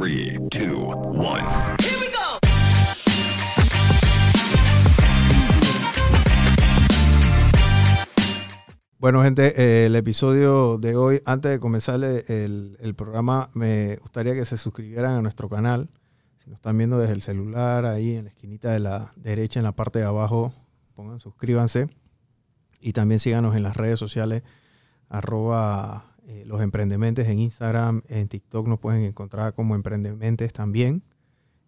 3, 2, 1. Bueno, gente, eh, el episodio de hoy, antes de comenzar el, el programa, me gustaría que se suscribieran a nuestro canal. Si nos están viendo desde el celular, ahí en la esquinita de la derecha, en la parte de abajo, pongan suscríbanse. Y también síganos en las redes sociales, arroba eh, los emprendementes en Instagram, en TikTok nos pueden encontrar como emprendementes también.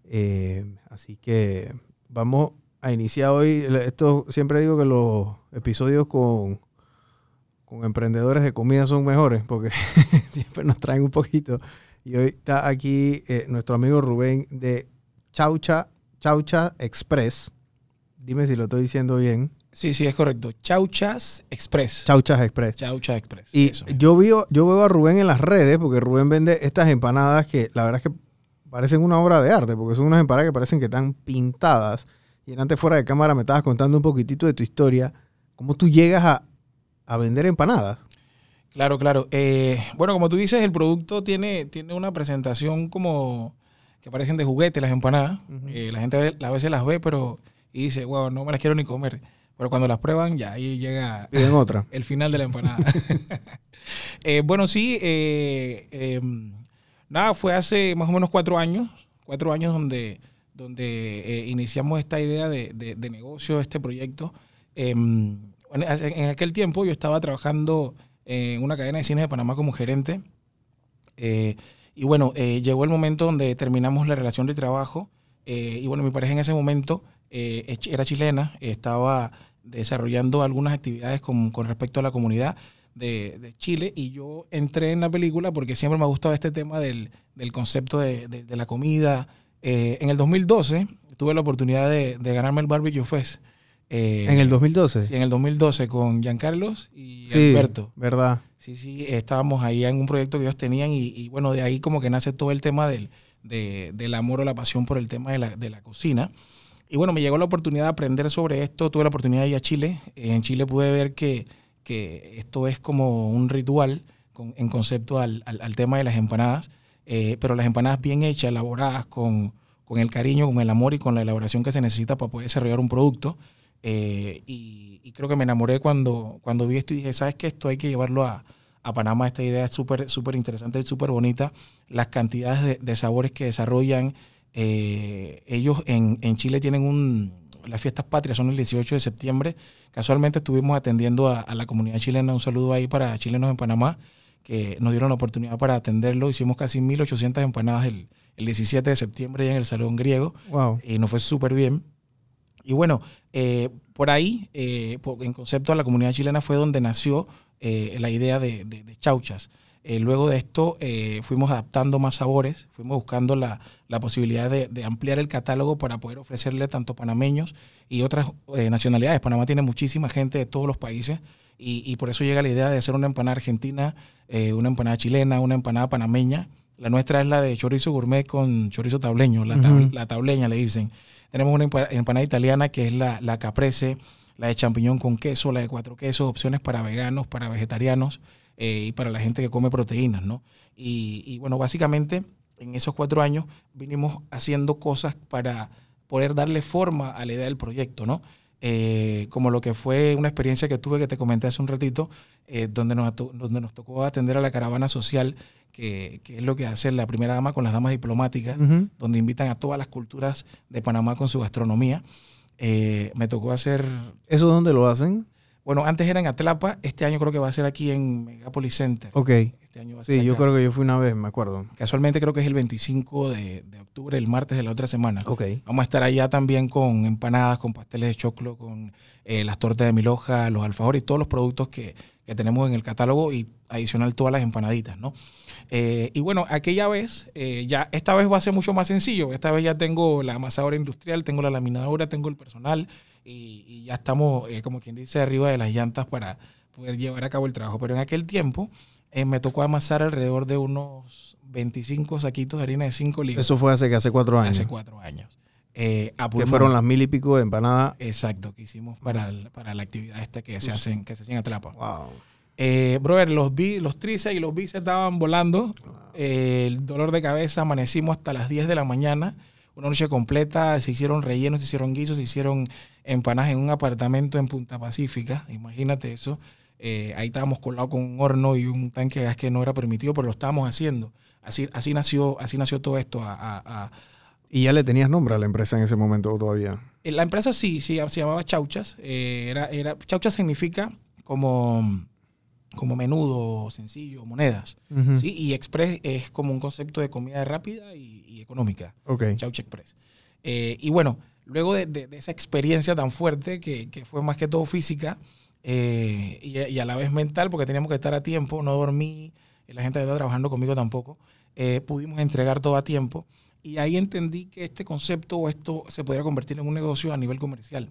Eh, así que vamos a iniciar hoy. Esto siempre digo que los episodios con, con emprendedores de comida son mejores porque siempre nos traen un poquito. Y hoy está aquí eh, nuestro amigo Rubén de Chaucha, Chaucha Express. Dime si lo estoy diciendo bien. Sí, sí, es correcto. Chauchas Express. Chauchas Express. Chauchas Express. Y eso yo veo, yo veo a Rubén en las redes, porque Rubén vende estas empanadas que la verdad es que parecen una obra de arte, porque son unas empanadas que parecen que están pintadas. Y antes fuera de cámara me estabas contando un poquitito de tu historia, cómo tú llegas a, a vender empanadas. Claro, claro. Eh, bueno, como tú dices, el producto tiene, tiene una presentación como que parecen de juguete las empanadas. Eh, la gente a veces las ve, pero y dice, wow, no me las quiero ni comer. Pero cuando las prueban, ya ahí llega en otra. el final de la empanada. Eh, bueno, sí, eh, eh, nada, fue hace más o menos cuatro años, cuatro años donde, donde eh, iniciamos esta idea de, de- de negocio, este proyecto. Eh, en, aquel tiempo yo estaba trabajando en una cadena de cines de Panamá como gerente. Eh, y bueno, eh, llegó el momento donde terminamos la relación de trabajo. y bueno, mi pareja en ese momento eh, era chilena, estaba desarrollando algunas actividades con, con respecto a la comunidad de, de Chile. Y yo entré en la película porque siempre me ha gustado este tema del, del concepto de, de- de la comida. Eh, en el 2012 tuve la oportunidad de, ganarme el Barbecue Fest. Eh, En el 2012. Sí, en el 2012 con Giancarlos y Sí, Alberto. ¿verdad? Sí, sí, estábamos ahí en un proyecto que ellos tenían y, y, bueno, de ahí como que nace todo el tema del, de- del amor o la pasión por el tema de la, de la cocina. Y bueno, me llegó la oportunidad de aprender sobre esto, tuve la oportunidad de ir a Chile. En Chile pude ver que, que esto es como un ritual con- en concepto al, al- al tema de las empanadas, eh, pero las empanadas bien hechas, elaboradas con, con el cariño, con el amor y con la elaboración que se necesita para poder desarrollar un producto. Eh, y, y creo que me enamoré cuando, cuando vi esto y dije, ¿sabes qué? Esto hay que llevarlo a, a Panamá. Esta idea es súper súper interesante, súper bonita. Las cantidades de, de sabores que desarrollan. Eh, ellos en, en Chile tienen un... Las fiestas patrias son el 18 de septiembre. Casualmente estuvimos atendiendo a, a la comunidad chilena. Un saludo ahí para chilenos en Panamá, que nos dieron la oportunidad para atenderlo. Hicimos casi 1.800 empanadas el, el 17 de septiembre en el Salón Griego Wow. y nos fue súper bien. Y bueno, eh, por ahí, eh, por- en concepto a la comunidad chilena fue donde nació eh, la idea de, de- de chauchas. Eh, luego de esto eh, fuimos adaptando más sabores, fuimos buscando la, la posibilidad de, de ampliar el catálogo para poder ofrecerle tanto panameños y otras eh, nacionalidades. Panamá tiene muchísima gente de todos los países y, y por eso llega la idea de hacer una empanada argentina, una empanada chilena, una empanada panameña. La nuestra es la de chorizo gourmet con chorizo tableño, la, tab- la tableña le dicen. Tenemos una empa- empanada italiana que es la, la caprese, la de champiñón con queso, la de cuatro quesos, opciones para veganos, para vegetarianos eh, y para la gente que come proteínas, ¿no? Y, y, bueno, básicamente en esos cuatro años vinimos haciendo cosas para poder darle forma a la idea del proyecto, ¿no? Eh, como lo que fue una experiencia que tuve que te comenté hace un ratito, eh, donde, nos, donde nos tocó atender a la caravana social, que, que es lo que hace la primera dama con las damas diplomáticas Ujú. donde invitan a todas las culturas de Panamá con su gastronomía. Eh, me tocó hacer, ¿Eso dónde lo hacen? Bueno, antes era en Atlapa, este año creo que va a ser aquí en Megapolis Center. Ok. Este año va a ser Sí, yo creo que yo fui una vez, me acuerdo. Casualmente creo que es el 25 de, de octubre, el martes de la otra semana. Ok. Vamos a estar allá también con empanadas, con pasteles de choclo, con eh, las tortas de milhoja, los alfajores y todos los productos que, que tenemos en el catálogo y adicional todas las empanaditas, ¿no? Eh, y bueno, aquella vez, eh, ya esta vez va a ser mucho más sencillo. Esta vez ya tengo la amasadora industrial, tengo la laminadora, tengo el personal y, y ya estamos, eh, como quien dice, arriba de las llantas para poder llevar a cabo el trabajo. Pero en aquel tiempo eh, me tocó amasar alrededor de unos 25 saquitos de harina de 5 libras Eso fue hace que hace cuatro años. hace cuatro años. Eh, que fueron las mil y pico de empanadas. Exacto, que hicimos para, el- para la actividad esta que se, hacen, que se hace en Atlapa. Wow. Eh, brother, los, bi, los tríceps y los bíceps estaban volando. Eh, el dolor de cabeza, amanecimos hasta las 10 de la mañana. Una noche completa, se hicieron rellenos, se hicieron guisos, se hicieron empanadas en un apartamento en Punta Pacífica. Imagínate eso. Eh, ahí estábamos colados con un horno y un tanque de gas que no era permitido, pero lo estábamos haciendo. Así, así, nació, así nació todo esto. A, a- a- ¿Y ya le tenías nombre a la empresa en ese momento o todavía? Eh, La empresa sí, sí se llamaba Chauchas. Eh, era, era, Chauchas significa como, como menudo, sencillo, monedas. ¿sí? Y Express es como un concepto de comida rápida y económica. Ok. Chaucha Express. Eh, y bueno, luego de, de- de esa experiencia tan fuerte, que, que fue más que todo física eh, y, y a la vez mental, porque teníamos que estar a tiempo, no dormí, y la gente que estaba trabajando conmigo tampoco, eh, pudimos entregar todo a tiempo. Y ahí entendí que este concepto o esto se podría convertir en un negocio a nivel comercial.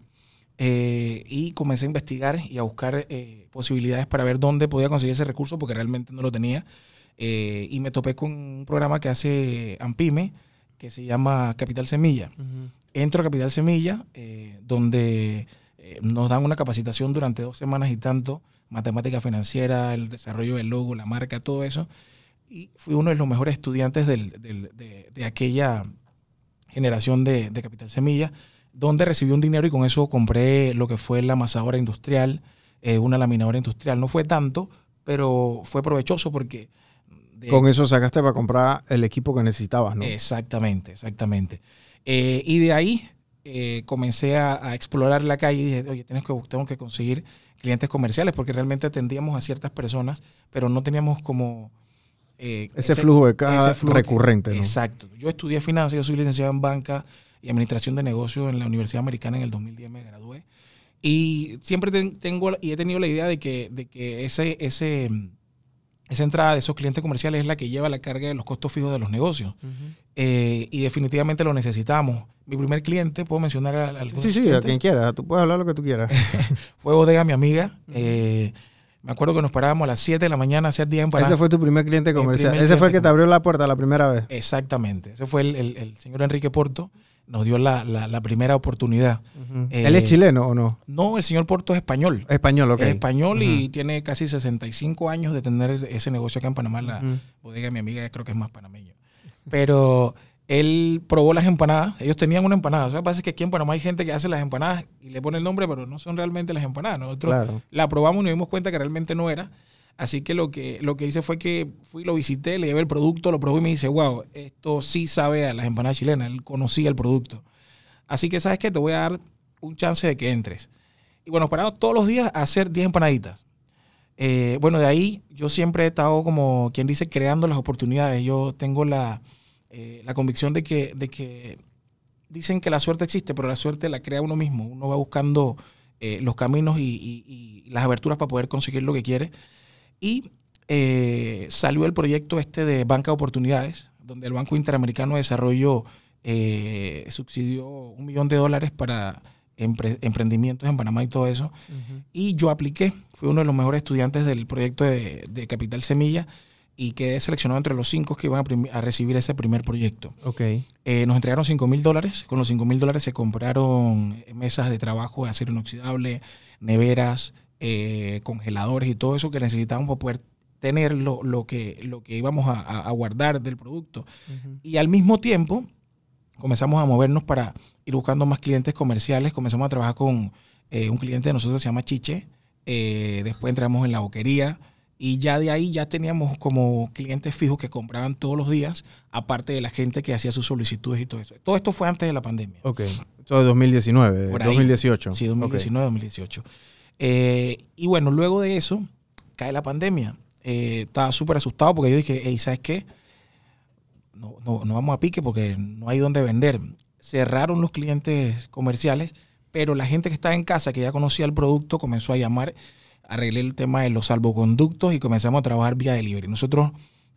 Eh, y comencé a investigar y a buscar eh, posibilidades para ver dónde podía conseguir ese recurso, porque realmente no lo tenía. Eh, y me topé con un programa que hace Ampime, que se llama Capital Semilla. Entro a Capital Semilla, eh, donde eh, nos dan una capacitación durante dos semanas y tanto, matemática financiera, el desarrollo del logo, la marca, todo eso. Y fui uno de los mejores estudiantes del- del- de, de aquella generación de, de Capital Semilla, donde recibí un dinero y con eso compré lo que fue la amasadora industrial, eh, una laminadora industrial. No fue tanto, pero fue provechoso porque... de- Con eso sacaste para comprar el equipo que necesitabas, ¿no? Exactamente, exactamente. Eh, y de ahí eh, comencé a, a explorar la calle y dije, oye, tengo que, tengo que conseguir clientes comerciales porque realmente atendíamos a ciertas personas, pero no teníamos como... eh, ese, flujo de caja que- recurrente, ¿no? Exacto. Yo estudié finanzas, yo soy licenciado en banca y administración de negocios en la Universidad Americana en el 2010 me gradué. Y siempre ten- tengo y he tenido la idea de que, de que ese, ese, esa entrada de esos clientes comerciales es la que lleva la carga de los costos fijos de los negocios. Eh, y definitivamente lo necesitamos. Mi primer cliente, puedo mencionar al, al- Sí, sí, a quien quiera. Tú puedes hablar lo que tú quieras. fue Bodega, mi amiga. Eh, me acuerdo que nos parábamos a las 7 de la mañana a hacer 10 empanadas. Ese fue tu primer cliente comercial. primer Ese fue el que cliente te abrió la puerta la primera vez. Exactamente. Ese fue el, el- el señor Enrique Porto. Nos dio la, la- la primera oportunidad. Eh, ¿Él es chileno o no? No, el señor Porto es español. Español, ok. Es español y tiene casi 65 años de tener ese negocio acá en Panamá. La Ujú. bodega de mi amiga creo que es más panameño. Pero él probó las empanadas. Ellos tenían una empanada. O sea, pasa que aquí en Panamá hay gente que hace las empanadas y le pone el nombre, pero no son realmente las empanadas. Nosotros Claro. la probamos y nos dimos cuenta que realmente no era. Así que lo que, lo que hice fue que fui, lo visité, le llevé el producto, lo probé y me dice, wow, esto sí sabe a las empanadas chilenas. Él conocía el producto. Así que, ¿sabes qué? Te voy a dar un chance de que entres. Y bueno, paramos todos los días a hacer 10 empanaditas. Eh, bueno, de ahí yo siempre he estado como quien dice creando las oportunidades. Yo tengo la, eh, la convicción de que, de que dicen que la suerte existe, pero la suerte la crea uno mismo. Uno va buscando eh, los caminos y, y- y las aberturas para poder conseguir lo que quiere. Y eh, salió el proyecto este de Banca de Oportunidades, donde el Banco Interamericano de Desarrollo eh, subsidió un millón de dólares para empre- emprendimientos en Panamá y todo eso. Y yo apliqué, fui uno de los mejores estudiantes del proyecto de, de Capital Semilla y quedé seleccionado entre los cinco que iban a, recibir ese primer proyecto. Ok. Eh, nos entregaron 5 mil dólares. Con los 5 mil dólares se compraron mesas de trabajo de acero inoxidable, neveras, eh, congeladores y todo eso que necesitábamos para poder tener lo, lo que, lo que íbamos a, guardar del producto. Y al mismo tiempo comenzamos a movernos para ir buscando más clientes comerciales. Comenzamos a trabajar con eh, un cliente de nosotros que se llama Chiche. Eh, después entramos en la boquería. Y ya de ahí ya teníamos como clientes fijos que compraban todos los días, aparte de la gente que hacía sus solicitudes y todo eso. Todo esto fue antes de la pandemia. Ok. Es 2019, Por ahí. 2018. Sí, Ok. 2019, 2018. Eh, y bueno, luego de eso cae la pandemia. Eh, estaba súper asustado porque yo dije, hey, ¿sabes qué? No, no, no vamos a pique porque no hay dónde vender. Cerraron los clientes comerciales, pero la gente que estaba en casa, que ya conocía el producto, comenzó a llamar. Arreglé el tema de los salvoconductos y comenzamos a trabajar vía delivery. Nosotros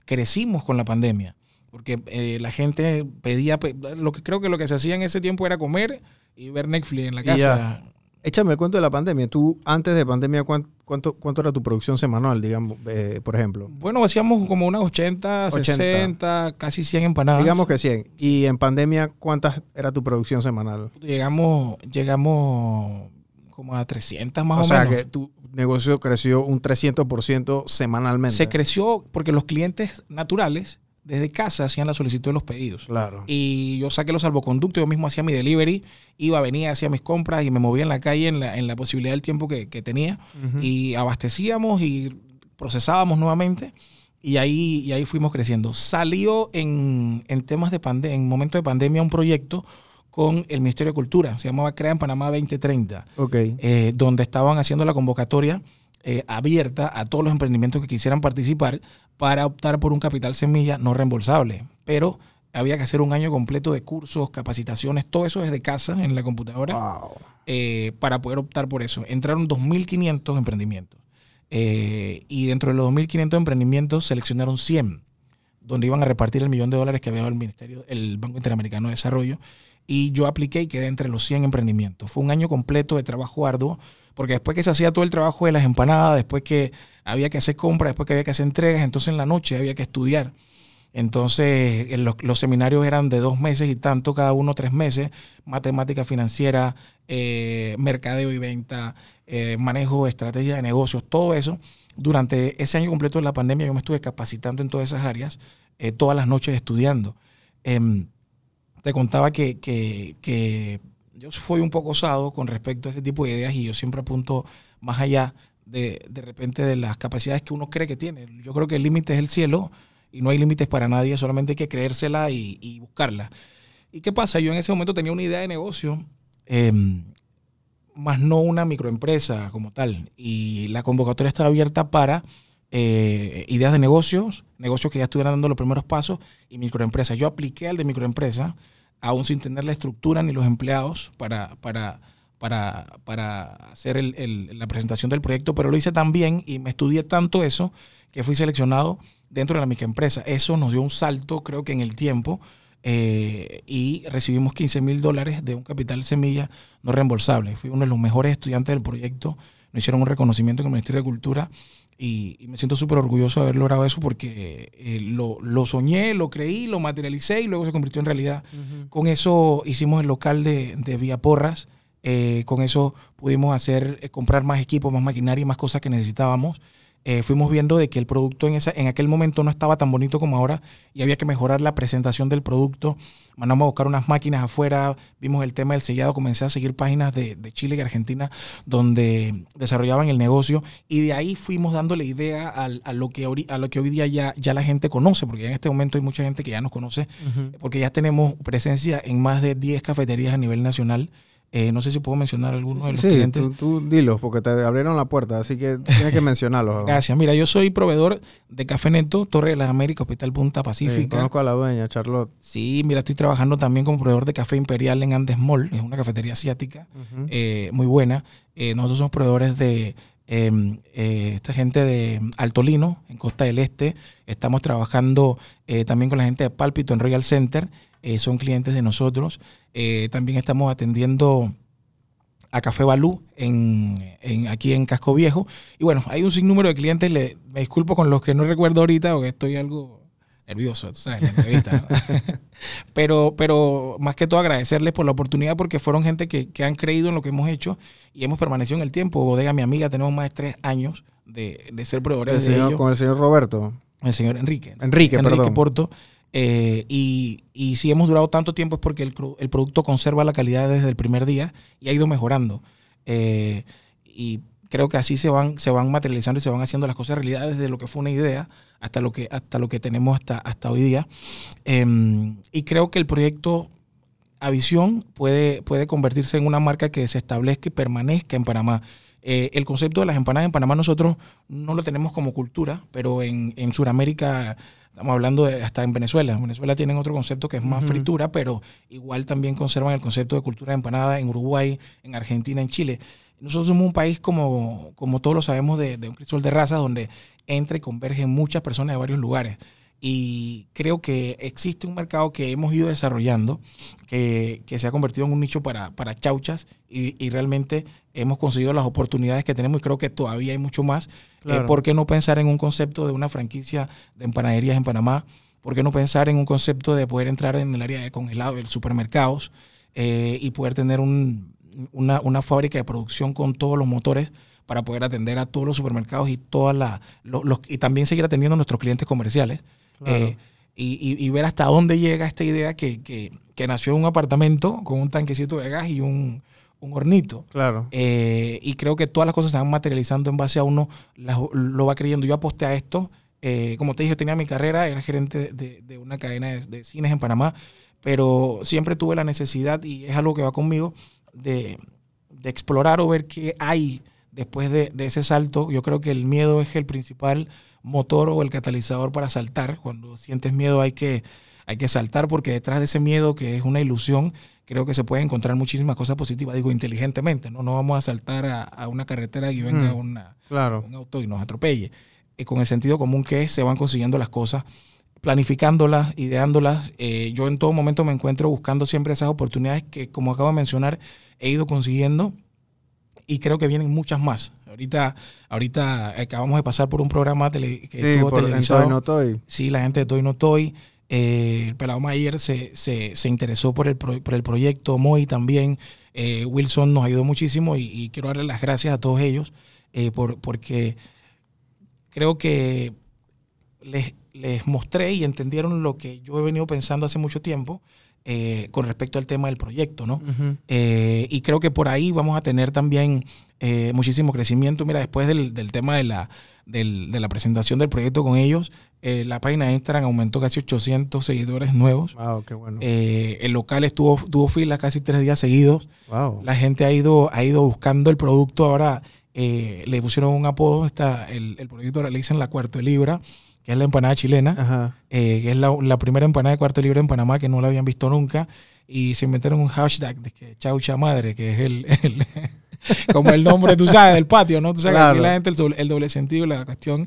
crecimos con la pandemia porque eh, la gente pedía, pe- lo que creo que lo que se hacía en ese tiempo era comer y ver Netflix en la casa. Échame el cuento de la pandemia. Tú, antes de pandemia, ¿cuán- ¿cuánto, cuánto era tu producción semanal, digamos, eh, por ejemplo? Bueno, hacíamos como unas 80, 80. 60, casi 100 empanadas. Digamos que 100. Y en pandemia, ¿cuántas era tu producción semanal? llegamos, llegamos como a 300 más o, o sea menos. que tu negocio creció un 300% semanalmente. Se creció porque los clientes naturales desde casa hacían la solicitud de los pedidos. Claro. Y yo saqué los salvoconductos, yo mismo hacía mi delivery, iba, venía, hacía mis compras y me movía en la calle en la, en la posibilidad del tiempo que, que tenía. Y abastecíamos y procesábamos nuevamente. Y ahí, y ahí fuimos creciendo. Salió en, en temas de pandemia, en momento de pandemia, un proyecto con el Ministerio de Cultura. Se llamaba Crea en Panamá 2030 Ok. eh, donde estaban haciendo la convocatoria eh, abierta a todos los emprendimientos que quisieran participar para optar por un capital semilla no reembolsable. Pero había que hacer un año completo de cursos, capacitaciones, todo eso desde casa en la computadora Wow. eh, para poder optar por eso. Entraron 2.500 emprendimientos. Eh, y dentro de los 2.500 emprendimientos seleccionaron 100, donde iban a repartir el millón de dólares que había dado el Ministerio, el Banco Interamericano de Desarrollo. Y yo apliqué y quedé entre los 100 emprendimientos. Fue un año completo de trabajo arduo, porque después que se hacía todo el trabajo de las empanadas, después que había que hacer compras, después que había que hacer entregas, entonces en la noche había que estudiar. Entonces, en los, seminarios eran de dos meses y tanto, cada uno tres meses, matemática financiera, eh, mercadeo y venta, eh, manejo, estrategia de negocios, todo eso. Durante ese año completo de la pandemia yo me estuve capacitando en todas esas áreas, eh, todas las noches estudiando. Em, te contaba que, que yo fui un poco osado con respecto a ese tipo de ideas y yo siempre apunto más allá de, de repente de las capacidades que uno cree que tiene. Yo creo que el límite es el cielo y no hay límites para nadie, solamente hay que creérsela y, y buscarla. ¿Y qué pasa? Yo en ese momento tenía una idea de negocio, eh, más no una microempresa como tal. Y la convocatoria estaba abierta para eh, ideas de negocios, negocios que ya estuvieran dando los primeros pasos y microempresas. Yo apliqué al de microempresa, aún sin tener la estructura ni los empleados para, para, para, para hacer el- el- la presentación del proyecto, pero lo hice tan bien y me estudié tanto eso que fui seleccionado dentro de la microempresa. Eso nos dio un salto, creo que en el tiempo, eh, y recibimos 15 mil dólares de un capital semilla no reembolsable. Fui uno de los mejores estudiantes del proyecto. Nos hicieron un reconocimiento con el Ministerio de Cultura y, y me siento súper orgulloso de haber logrado eso porque eh, lo, lo soñé, lo creí, lo materialicé y luego se convirtió en realidad. Con eso hicimos el local de, de Vía Porras. Eh, con eso pudimos hacer, eh, comprar más equipos, más maquinaria y más cosas que necesitábamos. Eh, fuimos viendo de que el producto en, esa, en aquel momento no estaba tan bonito como ahora y había que mejorar la presentación del producto. Mandamos a buscar unas máquinas afuera, vimos el tema del sellado, comencé a seguir páginas de, de Chile y Argentina donde desarrollaban el negocio y de ahí fuimos dándole idea a, lo, que, a lo que hoy día ya, ya la gente conoce, porque en este momento hay mucha gente que ya nos conoce, porque ya tenemos presencia en más de 10 cafeterías a nivel nacional. Eh, no sé si puedo mencionar algunos de los Sí, clientes. tú, tú dilos, porque te abrieron la puerta, así que tienes que mencionarlos. Gracias. Mira, yo soy proveedor de Café Neto, Torre de las Américas, Hospital Punta Sí, Pacífica. conozco a la dueña, Charlotte. Sí, mira, estoy trabajando también como proveedor de Café Imperial en Andes Mall, es una cafetería asiática eh, muy buena. Eh, nosotros somos proveedores de eh, esta gente de Altolino, en Costa del Este. Estamos trabajando también con la gente de Pálpito en Royal Center, eh, son clientes de nosotros. Eh, también estamos atendiendo a Café Balú en, en- aquí en Casco Viejo. Y bueno, hay un sinnúmero de clientes. Le, me disculpo con los que no recuerdo ahorita porque estoy algo nervioso, tú sabes, la entrevista. ¿no? pero, pero más que todo agradecerles por la oportunidad porque fueron gente que, que han creído en lo que hemos hecho y hemos permanecido en el tiempo. Bodega, mi amiga, tenemos más de tres años de, de ser El proveedores de señor- ellos con el señor Roberto. el señor Enrique. ¿no? Enrique, perdón. Porto. Eh, y, y si hemos durado tanto tiempo es porque el, el producto conserva la calidad desde el primer día y ha ido mejorando. Eh, y creo que así se van, se van materializando y se van haciendo las cosas realidad desde lo que fue una idea hasta lo que, hasta lo que tenemos hasta, hasta hoy día. Eh, y creo que el proyecto a visión puede, puede convertirse en una marca que se establezca y permanezca en Panamá. Eh, el concepto de las empanadas en Panamá nosotros no lo tenemos como cultura, pero en, en Sudamérica, estamos hablando de, hasta en Venezuela. En Venezuela tienen otro concepto que es más fritura, pero igual también conservan el concepto de cultura de empanada en Uruguay, en Argentina, en Chile. Nosotros somos un país, como, como todos lo sabemos, de, de un crisol de razas donde entra y convergen muchas personas de varios lugares. Y creo que existe un mercado que hemos ido desarrollando, que, que se ha convertido en un nicho para, para chauchas y, y realmente hemos conseguido las oportunidades que tenemos y creo que todavía hay mucho más. Claro. Eh, ¿Por qué no pensar en un concepto de una franquicia de empanaderías en Panamá? ¿Por qué no pensar en un concepto de poder entrar en el área de congelado de los supermercados eh, y poder tener un una, una fábrica de producción con todos los motores para poder atender a todos los supermercados y todas la, lo- los- y también seguir atendiendo a nuestros clientes comerciales. Claro. Eh, y, y- y ver hasta dónde llega esta idea que, que- que nació en un apartamento con un tanquecito de gas y un, un hornito. Claro. Eh, y creo que todas las cosas se van materializando en base a uno, las- lo va creyendo. Yo aposté a esto. eh, como te dije, tenía mi carrera, era gerente de, de una cadena de, de cines en Panamá, pero siempre tuve la necesidad, y es algo que va conmigo, de, de explorar o ver qué hay después de, de ese salto. Yo creo que el miedo es el principal motor o el catalizador para saltar. Cuando sientes miedo hay que, hay que saltar porque detrás de ese miedo, que es una ilusión, creo que se puede encontrar muchísimas cosas positivas, digo inteligentemente, no, no vamos a saltar a, a una carretera y venga Mm. una, Claro. un auto y nos atropelle. Eh, con el sentido común que es, se van consiguiendo las cosas, planificándolas, ideándolas. Eh, yo en todo momento me encuentro buscando siempre esas oportunidades que, como acabo de mencionar, he ido consiguiendo y creo que vienen muchas más. Ahorita, ahorita acabamos de pasar por un programa tele, que Sí, estuvo por, en televisado. Toy No Toy. Sí, la gente de Toy No Toy. eh, el Pelado Mayer se, se, se interesó por el, pro- por el proyecto, Moy también. eh, Wilson nos ayudó muchísimo y, y quiero darle las gracias a todos ellos eh, por, porque creo que les, les mostré y entendieron lo que yo he venido pensando hace mucho tiempo eh, con respecto al tema del proyecto, ¿no? Eh, y creo que por ahí vamos a tener también eh, muchísimo crecimiento. Mira, después del, del tema de la, del- de la presentación del proyecto con ellos, la página de Instagram aumentó casi 800 seguidores nuevos. Wow, qué bueno. El local estuvo, tuvo filas casi tres días seguidos. wow. La gente ha ido, ha ido buscando el producto. Ahora le pusieron un apodo. Está, el, el proyecto le dicen la cuarto de libra, que es la empanada chilena eh, que es la, la primera empanada de cuarto libre en Panamá que no la habían visto nunca. Y se inventaron un hashtag de que chaucha madre, que es el, el- como el nombre, tú sabes, del patio, ¿no? Tú sabes que Claro. aquí la gente el doble, el doble sentido la cuestión.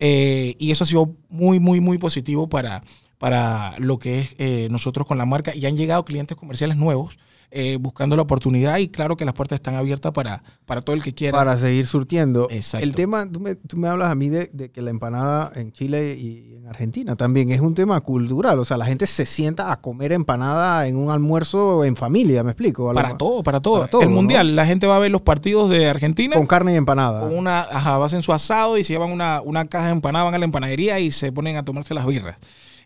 Eh, y eso ha sido muy, muy, muy positivo para, para lo que es eh, nosotros con la marca. Y han llegado clientes comerciales nuevos eh, buscando la oportunidad y claro que las puertas están abiertas para, para todo el que quiera. Para seguir surtiendo. Exacto. El tema, tú me, tú me hablas a mí de, de que la empanada en Chile y en Argentina también es un tema cultural. O sea, la gente se sienta a comer empanada en un almuerzo en familia, ¿me explico? Para todo, para todo. para todo, el ¿no? mundial, la gente va a ver los partidos de Argentina. Con carne y empanada. con una, ajá, hacen su asado y se llevan una, una caja de empanada, van a la empanadería y se ponen a tomarse las birras.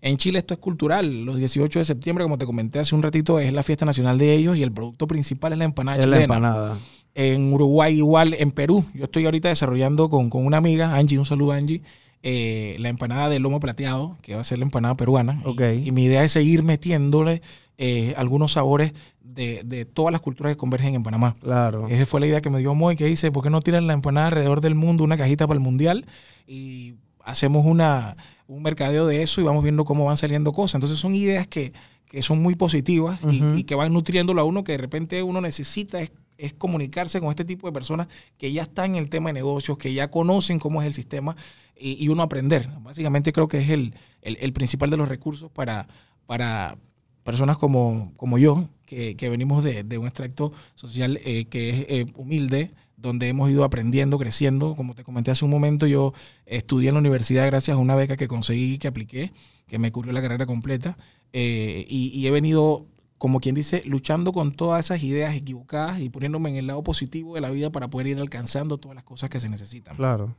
En Chile esto es cultural. Los 18 de septiembre, como te comenté hace un ratito, es la fiesta nacional de ellos y el producto principal es la empanada es la chilena. empanada. En Uruguay igual, en Perú. Yo estoy ahorita desarrollando con, con una amiga, Angie, un saludo Angie, eh, la empanada de lomo plateado, que va a ser la empanada peruana. Y- Ok. Y, mi idea es seguir metiéndole eh, algunos sabores de, de todas las culturas que convergen en Panamá. Claro. Esa fue la idea que me dio Moy, que dice, ¿por qué no tiran la empanada alrededor del mundo, una cajita para el mundial? Y hacemos una, un mercadeo de eso y vamos viendo cómo van saliendo cosas. Entonces son ideas que, que son muy positivas y- que van nutriéndolo a uno, que de repente uno necesita es, es comunicarse con este tipo de personas que ya están en el tema de negocios, que ya conocen cómo es el sistema y, y uno aprender. Básicamente creo que es el, el- el principal de los recursos para, para personas como, como yo, que, que venimos de, de un extracto social eh, que es eh, humilde, donde hemos ido aprendiendo, creciendo. Como te comenté hace un momento, yo estudié en la universidad gracias a una beca que conseguí, que apliqué, que me cubrió la carrera completa. eh, y, y he venido, como quien dice, luchando con todas esas ideas equivocadas y poniéndome en el lado positivo de la vida para poder ir alcanzando todas las cosas que se necesitan. Claro.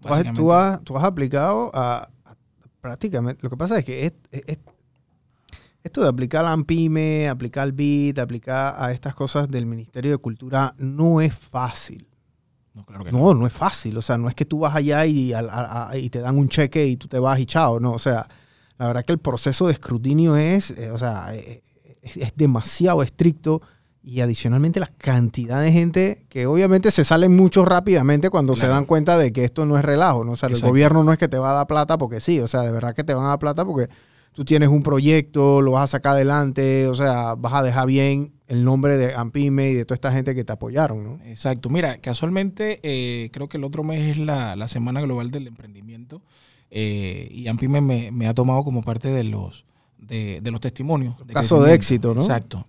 Tú has, tú has- tú has aplicado a, a- prácticamente. Lo que pasa es que es- es- esto de aplicar al AMPIME, aplicar al BIT, aplicar a estas cosas del Ministerio de Cultura no es fácil. No, claro que no. No, no es fácil. O sea, no es que tú vas allá y, a- a- y te dan un cheque y tú te vas y chao. No, o sea, la verdad que el proceso de escrutinio es, eh, o sea, eh, es, es demasiado estricto y adicionalmente la cantidad de gente que obviamente se salen mucho rápidamente cuando se Claro. dan cuenta de que esto no es relajo. ¿no? O sea, el gobierno no es que te va a dar plata porque sí, o sea, de verdad que te van a dar plata porque tú tienes un proyecto, lo vas a sacar adelante, o sea, vas a dejar bien el nombre de Ampime y de toda esta gente que te apoyaron, ¿no? Exacto. Mira, casualmente eh, creo que el otro mes es la, la Semana Global del Emprendimiento eh, y Ampime me, me ha tomado como parte de los, de, de los testimonios. de Caso de éxito, ¿no? Exacto.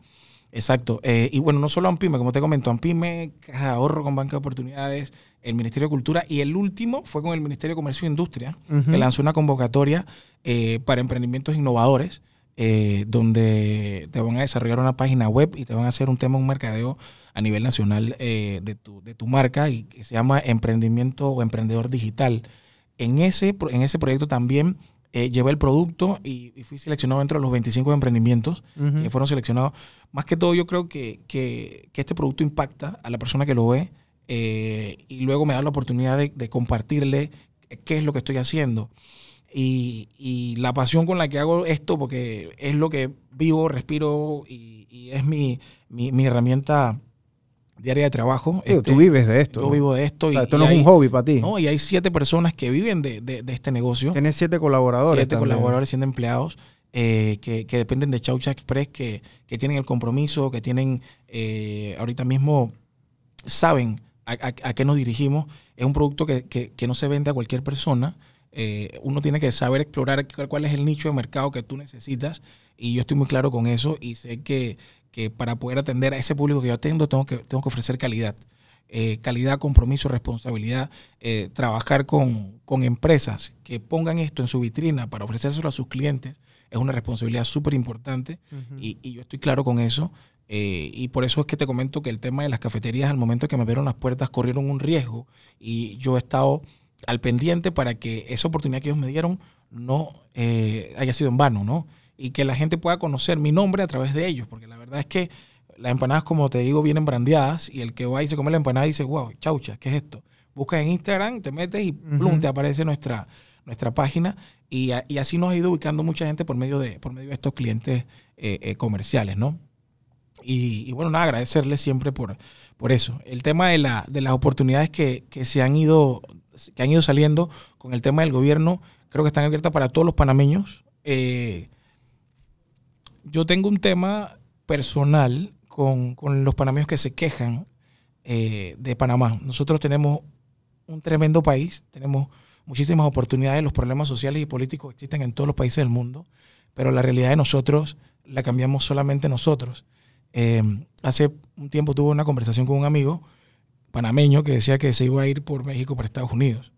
Exacto. Eh, y bueno, no solo Ampime, como te comento, Ampime, Caja de Ahorro con Banca de Oportunidades, el Ministerio de Cultura y el último fue con el Ministerio de Comercio e Industria, que lanzó una convocatoria eh, para emprendimientos innovadores. eh, donde te van a desarrollar una página web y te van a hacer un tema, un mercadeo a nivel nacional eh, de, tu, de tu marca y que se llama Emprendimiento o Emprendedor Digital. En ese, en ese proyecto también eh, llevé el producto y, y fui seleccionado entre los 25 emprendimientos Ujú. que fueron seleccionados. Más que todo, yo creo que, que- que este producto impacta a la persona que lo ve eh, y luego me da la oportunidad de, de compartirle qué es lo que estoy haciendo. Y, y la pasión con la que hago esto, porque es lo que vivo, respiro y, y es mi, mi, mi herramienta diaria de trabajo. Digo, Este, tú vives de esto. Yo ¿no? vivo de esto. O sea, y, esto y no es hay- un hobby para ti. ¿no? Y hay siete personas que viven de, de- de este negocio Tienes siete colaboradores. siete también. colaboradores, siete empleados eh, que, que dependen de Chaucha Express, que, que tienen el compromiso, que tienen eh, ahorita mismo, saben a, a- a qué nos dirigimos. Es un producto que- que no se vende a cualquier persona. Eh, uno tiene que saber explorar cuál, es el nicho de mercado que tú necesitas y yo estoy muy claro con eso y sé que, que para poder atender a ese público que yo atiendo tengo que, tengo que ofrecer calidad. Eh, calidad, compromiso, responsabilidad, eh, trabajar con, con empresas que pongan esto en su vitrina para ofrecérselo a sus clientes es una responsabilidad súper importante y, y yo estoy claro con eso. eh, y por eso es que te comento que el tema de las cafeterías, al momento que me abrieron las puertas, corrieron un riesgo y yo he estado al pendiente para que esa oportunidad que ellos me dieron no eh, haya sido en vano, ¿no? Y que la gente pueda conocer mi nombre a través de ellos, porque la verdad es que las empanadas, como te digo, vienen brandeadas y el que va y se come la empanada dice, wow, chaucha, ¿qué es esto? Buscas en Instagram, te metes y plum, te aparece nuestra, nuestra página y, a- y así nos ha ido ubicando mucha gente por medio de, por medio de estos clientes eh, eh, comerciales, ¿no? Y, y bueno, nada, agradecerles siempre por, por eso. El tema de, la, de las oportunidades que, que se han ido, que han ido saliendo con el tema del gobierno, creo que están abiertas para todos los panameños. Eh, yo tengo un tema personal con, con los panameños que se quejan eh, de Panamá. Nosotros tenemos un tremendo país, tenemos muchísimas oportunidades, los problemas sociales y políticos existen en todos los países del mundo, pero la realidad de nosotros la cambiamos solamente nosotros. Eh, hace un tiempo tuve una conversación con un amigo panameño que decía que se iba a ir por México para Estados Unidos.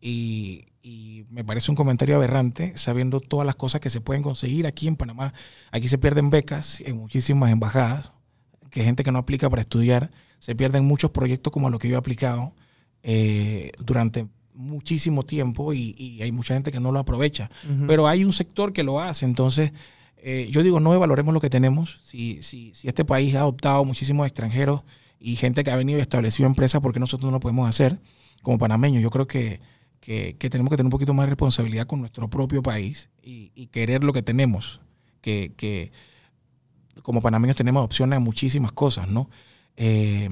Y, y me parece un comentario aberrante, sabiendo todas las cosas que se pueden conseguir aquí en Panamá. Aquí se pierden becas en muchísimas embajadas, que gente que no aplica para estudiar, se pierden muchos proyectos como los que yo he aplicado eh, durante muchísimo tiempo y, y hay mucha gente que no lo aprovecha. Pero hay un sector que lo hace, entonces eh, yo digo, no valoremos lo que tenemos. Si, si, si este país ha adoptado muchísimos extranjeros y gente que ha venido y establecido empresas, porque nosotros no lo podemos hacer como panameños? Yo creo que, que, tenemos que tener un poquito más de responsabilidad con nuestro propio país y, y querer lo que tenemos, que, que como panameños tenemos opciones a muchísimas cosas, ¿no? Eh,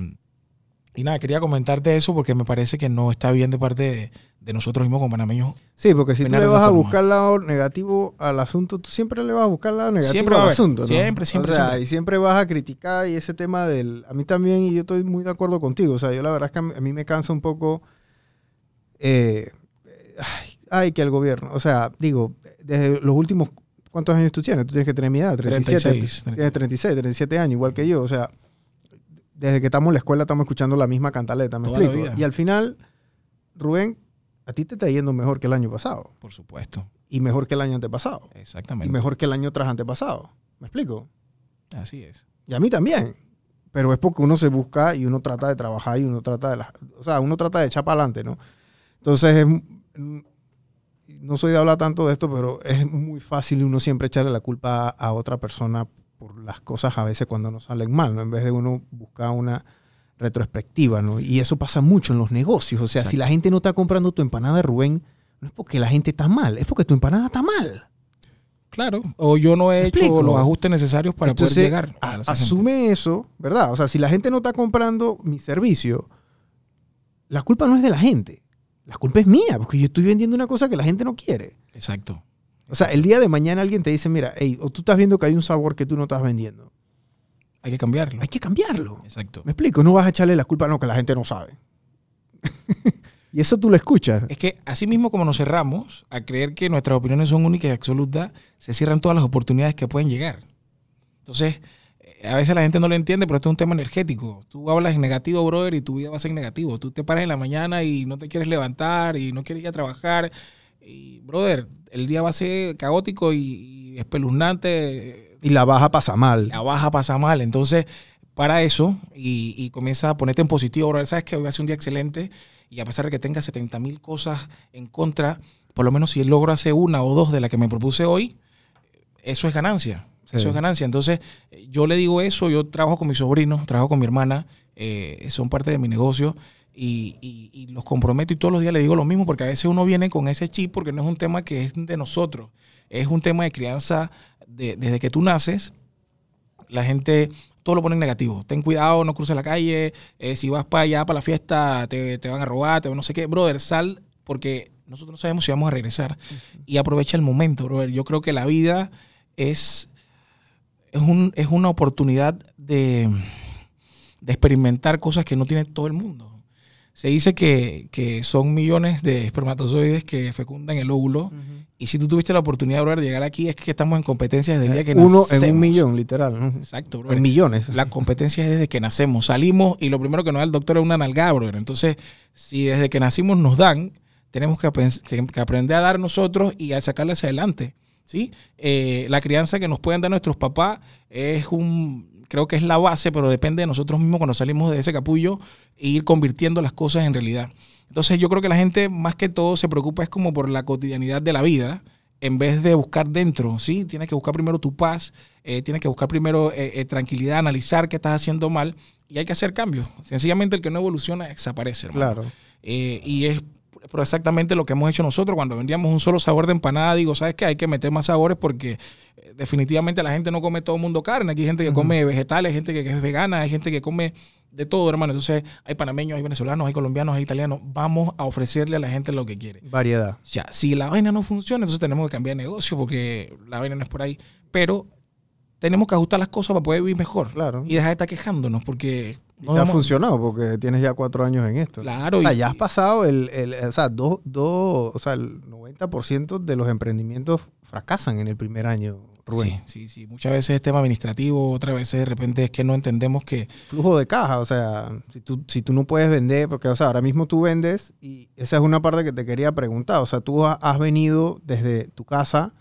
y nada, quería comentarte eso porque me parece que no está bien de parte de, de nosotros mismos como panameños. Sí, porque si tú le vas a buscar el lado negativo al asunto, tú siempre le vas a buscar el lado negativo Siempre al asunto, ¿no? Siempre, siempre, O sea, siempre. y siempre vas a criticar y ese tema del... A mí también, y yo estoy muy de acuerdo contigo, o sea, yo la verdad es que a mí, me cansa un poco... eh, ay, ay, que el gobierno, o sea, digo, desde los últimos... ¿Cuántos años tú tienes? Tú tienes que tener mi edad, 37. 36, Tienes 36, 37 años, igual que yo, o sea, desde que estamos en la escuela estamos escuchando la misma cantaleta, ¿me Toda explico? Y al final, Rubén, a ti te está yendo mejor que el año pasado Por supuesto, y mejor que el año antepasado y exactamente. mejor que el año tras antepasado. ¿Me explico? Así es. Y a mí también. Pero es porque uno se busca y uno trata de trabajar y uno trata de... la- o sea, uno trata de echar para adelante, ¿no? Entonces, es, no soy de hablar tanto de esto, pero es muy fácil uno siempre echarle la culpa a, a otra persona por las cosas a veces cuando no salen mal, ¿no? En vez de uno buscar una retrospectiva, ¿no? Y eso pasa mucho en los negocios. O sea, si la gente no está comprando tu empanada, Rubén, no es porque la gente está mal, es porque tu empanada está mal. Claro. O yo no he ¿Me hecho explico? los ajustes necesarios para Entonces, poder llegar. a- a gente. asume eso, ¿verdad? O sea, si la gente no está comprando mi servicio, la culpa no es de la gente. La culpa es mía, porque yo estoy vendiendo una cosa que la gente no quiere. Exacto. O sea, el día de mañana alguien te dice, mira, hey, o tú estás viendo que hay un sabor que tú no estás vendiendo. Hay que cambiarlo. Hay que cambiarlo. Exacto. ¿Me explico? No vas a echarle la culpa, no, que la gente no sabe. y eso tú lo escuchas. Es que así mismo como nos cerramos a creer que nuestras opiniones son únicas y absolutas, se cierran todas las oportunidades que pueden llegar. Entonces, eh, a veces la gente no lo entiende, pero esto es un tema energético. Tú hablas en negativo, brother, y tu vida va a ser negativo. Tú te paras en la mañana y no te quieres levantar y no quieres ir a trabajar. Y, brother, el día va a ser caótico y, y espeluznante. Y la baja pasa mal. La baja pasa mal. Entonces, para eso y, y comienza a ponerte en positivo. Brother, sabes que hoy va a ser un día excelente y a pesar de que tenga 70 mil cosas en contra, por lo menos si logro hacer una o dos de las que me propuse hoy, eso es ganancia. Sí. Eso es ganancia. Entonces, yo le digo eso, yo trabajo con mi sobrino, trabajo con mi hermana, eh, son parte de mi negocio y, y- y los comprometo y todos los días le digo lo mismo porque a veces uno viene con ese chip porque no es un tema que es de nosotros, es un tema de crianza de- desde que tú naces. La gente todo lo pone en negativo. Ten cuidado, no cruces la calle. eh, si vas para allá, para la fiesta, te, te van a robar, te no sé qué. Brother, sal porque nosotros no sabemos si vamos a regresar. Y aprovecha el momento, brother. Yo creo que la vida es, es, un- es una oportunidad de, de experimentar cosas que no tiene todo el mundo. Se dice que, que son millones de espermatozoides que fecundan el óvulo. Y si tú tuviste la oportunidad, brother, de llegar aquí, es que estamos en competencia desde el día que Uno en nacemos. un millón, literal. Exacto, brother. En millones. La competencia es desde que nacemos. Salimos y lo primero que nos da el doctor es una nalgada, brother. Entonces, si desde que nacimos nos dan, tenemos que, que aprender a dar nosotros y a sacarle hacia adelante. ¿sí? Eh, la crianza que nos pueden dar nuestros papás es un, creo que es la base, pero depende de nosotros mismos cuando salimos de ese capullo e ir convirtiendo las cosas en realidad. Entonces yo creo que la gente más que todo se preocupa es como por la cotidianidad de la vida en vez de buscar dentro, ¿sí? Tienes que buscar primero tu paz, eh, tienes que buscar primero eh, eh, tranquilidad, analizar qué estás haciendo mal y hay que hacer cambios. Sencillamente el que no evoluciona desaparece. hermano. Claro. Y es por exactamente lo que hemos hecho nosotros. Cuando vendíamos un solo sabor de empanada, digo, ¿sabes qué? Hay que meter más sabores porque eh, definitivamente la gente no come todo el mundo carne. Aquí hay gente que come vegetales, hay gente que, es vegana, hay gente que come de todo, hermano. Entonces, hay panameños, hay venezolanos, hay colombianos, hay italianos. Vamos a ofrecerle a la gente lo que quiere. Variedad. Ya, si la vaina no funciona, entonces tenemos que cambiar de negocio porque la vaina no es por ahí. Pero tenemos que ajustar las cosas para poder vivir mejor. Claro. Y dejar de estar quejándonos porque... No te ha funcionado porque tienes ya cuatro años en esto. Claro. O sea, y- ya has pasado el, el- o sea, dos, dos, o sea, el 90% de los emprendimientos fracasan en el primer año, Rubén. Sí, sí, sí. Muchas veces es tema administrativo, otras veces de repente es que no entendemos que... Flujo de caja, o sea, si tú, si tú no puedes vender, porque, o sea, ahora mismo tú vendes y esa es una parte que te quería preguntar, o sea, tú ha- has venido desde tu casa,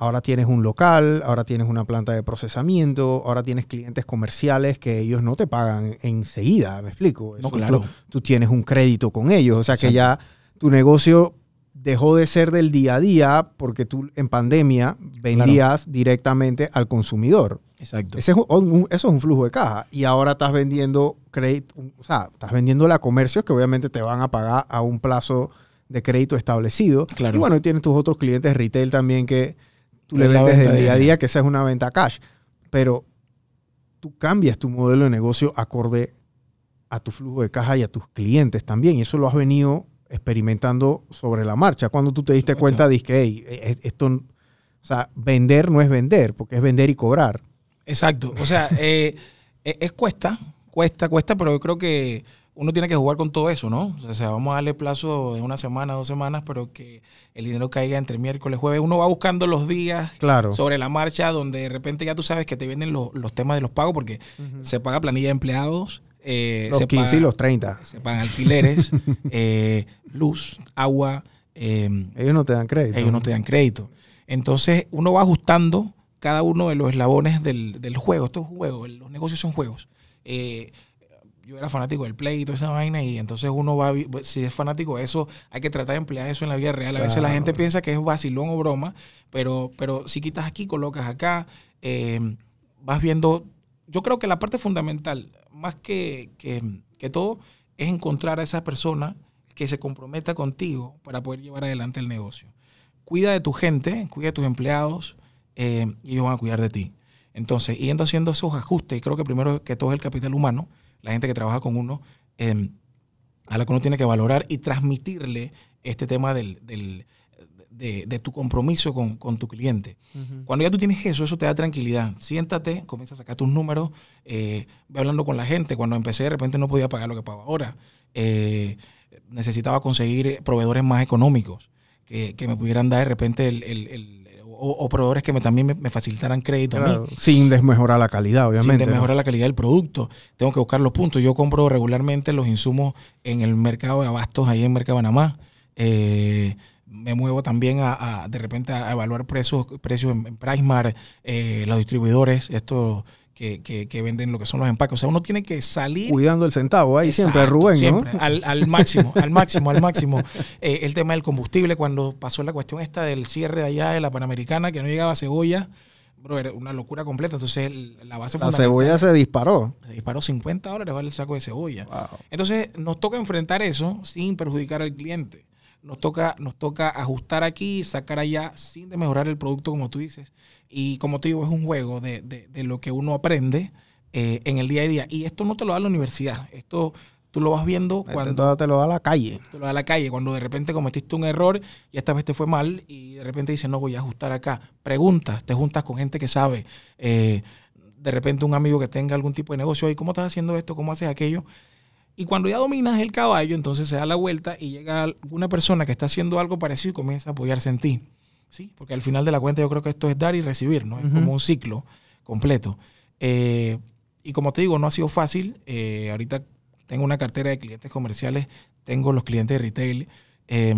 ahora tienes un local, ahora tienes una planta de procesamiento, ahora tienes clientes comerciales que ellos no te pagan enseguida, ¿me explico? No, claro. tú, tú tienes un crédito con ellos, o sea que ya tu negocio dejó de ser del día a día porque tú en pandemia vendías directamente al consumidor. Exacto. Ese es un- un- eso es un flujo de caja. Y ahora estás vendiendo crédito, o sea, estás vendiéndole a comercios que obviamente te van a pagar a un plazo de crédito establecido. Claro. Y bueno, y tienes tus otros clientes retail también que tú le vendes del día a día, que esa es una venta cash. Pero tú cambias tu modelo de negocio acorde a tu flujo de caja y a tus clientes también. Y eso lo has venido experimentando sobre la marcha. Cuando tú te diste cuenta, dije, hey, e- e- esto, o sea, vender no es vender, porque es vender y cobrar. Exacto. O sea, eh, es, es cuesta, cuesta, cuesta, pero yo creo que uno tiene que jugar con todo eso, ¿no? O sea, vamos a darle plazo de una semana, dos semanas, pero que el dinero caiga entre miércoles, jueves. Uno va buscando los días Claro. sobre la marcha donde de repente ya tú sabes que te vienen los, los temas de los pagos porque se paga planilla de empleados. eh, los se 15 y los 30. Se pagan alquileres, eh, luz, agua. eh, Ellos no te dan crédito. ellos no te dan crédito. Entonces uno va ajustando cada uno de los eslabones del, del juego. Esto es un juego, los negocios son juegos. Eh, yo era fanático del play y toda esa vaina y entonces uno va, vi- si es fanático de eso, hay que tratar de emplear eso en la vida real. A veces la gente piensa que es vacilón o broma, pero, pero si quitas aquí, colocas acá, eh, vas viendo... Yo creo que la parte fundamental, más que, que, que todo, es encontrar a esa persona que se comprometa contigo para poder llevar adelante el negocio cuida de tu gente, cuida de tus empleados eh, y ellos van a cuidar de ti. Entonces, yendo haciendo esos ajustes, y creo que primero que todo es el capital humano, la gente que trabaja con uno, eh, a la que uno tiene que valorar y transmitirle este tema del, del- de, de tu compromiso con, con tu cliente. Cuando ya tú tienes eso, eso te da tranquilidad. Siéntate, comienza a sacar tus números, eh, ve hablando con la gente. Cuando empecé, de repente no podía pagar lo que pago ahora. Eh, necesitaba conseguir proveedores más económicos que, que me pudieran dar de repente el, el- el- o, o proveedores que me, también me, me facilitaran crédito a mí sin desmejorar la calidad, obviamente. sin ¿no? mejorar la calidad del producto. Tengo que buscar los puntos. Yo compro regularmente los insumos en el mercado de abastos, ahí en Mercado Panamá. Eh, me muevo también a, a, de repente a evaluar precios, precios en, en eh, los distribuidores, esto que, que, que, venden lo que son los empaques. O sea, uno tiene que salir. Cuidando el centavo, ahí Exacto, siempre, Rubén, siempre, ¿no? al, al, máximo, al máximo, al máximo. Eh, el tema del combustible, cuando pasó la cuestión esta del cierre de allá de la Panamericana, que no llegaba cebolla, bro, era una locura completa. Entonces, la base La cebolla se disparó. Se disparó 50 dólares vale el saco de cebolla. Wow. Entonces, nos toca enfrentar eso sin perjudicar al cliente. Nos toca, nos toca ajustar aquí, sacar allá, sin mejorar el producto, como tú dices. Y como te digo, es un juego de, de, de lo que uno aprende eh, en el día a día. Y esto no te lo da la universidad. Esto tú lo vas viendo cuando... Esto te lo da la calle. Te lo da la calle. Cuando de repente cometiste un error y esta vez te fue mal y de repente dices, no, voy a ajustar acá. Preguntas, te juntas con gente que sabe. Eh, de repente un amigo que tenga algún tipo de negocio. ¿Y cómo estás haciendo esto? ¿Cómo haces aquello? Y cuando ya dominas el caballo, entonces se da la vuelta y llega una persona que está haciendo algo parecido y comienza a apoyarse en ti. ¿sí? Porque al final de la cuenta yo creo que esto es dar y recibir, ¿no? Es uh -huh. como un ciclo completo. Eh, y como te digo, no ha sido fácil. Eh, ahorita tengo una cartera de clientes comerciales, tengo los clientes de retail. Eh,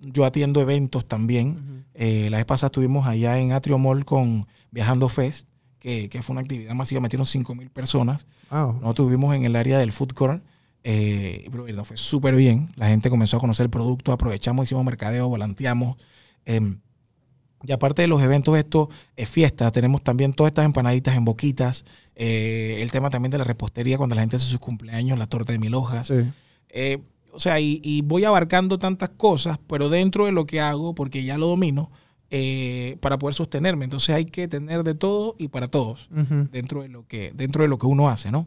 yo atiendo eventos también. Uh -huh. la vez pasada estuvimos allá en Atrio Mall con Viajando Fest, que, que fue una actividad masiva, metieron 5 mil personas. Wow. Nosotros estuvimos en el área del food court. Eh, pero nos fue súper bien. La gente comenzó a conocer el producto, aprovechamos, hicimos mercadeo, volanteamos. Eh, y aparte de los eventos, esto es fiesta. Tenemos también todas estas empanaditas en boquitas. Eh, el tema también de la repostería cuando la gente hace sus cumpleaños, la torta de mil hojas. Sí. Eh, o sea, y, y, voy abarcando tantas cosas, pero dentro de lo que hago, porque ya lo domino, eh, para poder sostenerme. Entonces hay que tener de todo y para todos uh -huh. dentro, de lo que, dentro de lo que uno hace, ¿no?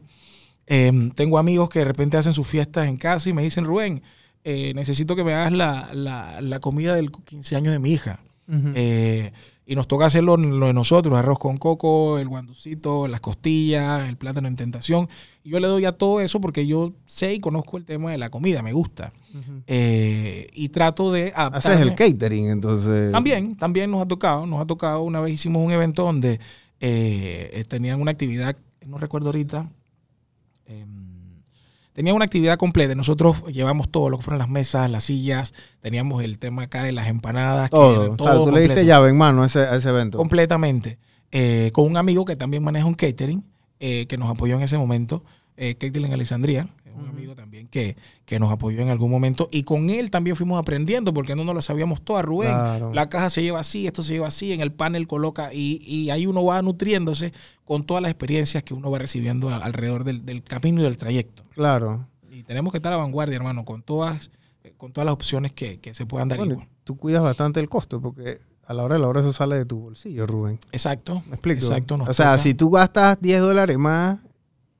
Eh, tengo amigos que de repente hacen sus fiestas en casa y me dicen, Rubén, eh, necesito que me hagas la, la, la, comida del 15 años de mi hija. Uh -huh. eh, y nos toca hacerlo lo de nosotros, arroz con coco, el guanducito, las costillas, el plátano en tentación. Y yo le doy a todo eso porque yo sé y conozco el tema de la comida, me gusta. Uh -huh. eh, y trato de adaptarme. Haces el catering, entonces. También, también nos ha tocado. Nos ha tocado, una vez hicimos un evento donde eh, tenían una actividad, no recuerdo ahorita, eh, tenía una actividad completa. Nosotros llevamos todo lo que fueron las mesas, las sillas, teníamos el tema acá de las empanadas. Todo. todo o sea, tú completo. le diste llave en mano a ese, a ese evento. Completamente. Eh, con un amigo que también maneja un catering, eh, que nos apoyó en ese momento, eh, catering en Alexandria, un uh -huh. amigo también que, que nos apoyó en algún momento. Y con él también fuimos aprendiendo, porque no nos lo sabíamos todo, Rubén. Claro. La caja se lleva así, esto se lleva así, en el panel coloca, y, y ahí uno va nutriéndose con todas las experiencias que uno va recibiendo alrededor del, del camino y del trayecto. Claro. Y tenemos que estar a la vanguardia, hermano, con todas, con todas las opciones que, que se puedan dar. Igual. Tú cuidas bastante el costo, porque a la hora de la hora eso sale de tu bolsillo, Rubén. Exacto. ¿Me explico? Exacto. o sea, toca. si tú gastas 10 dólares más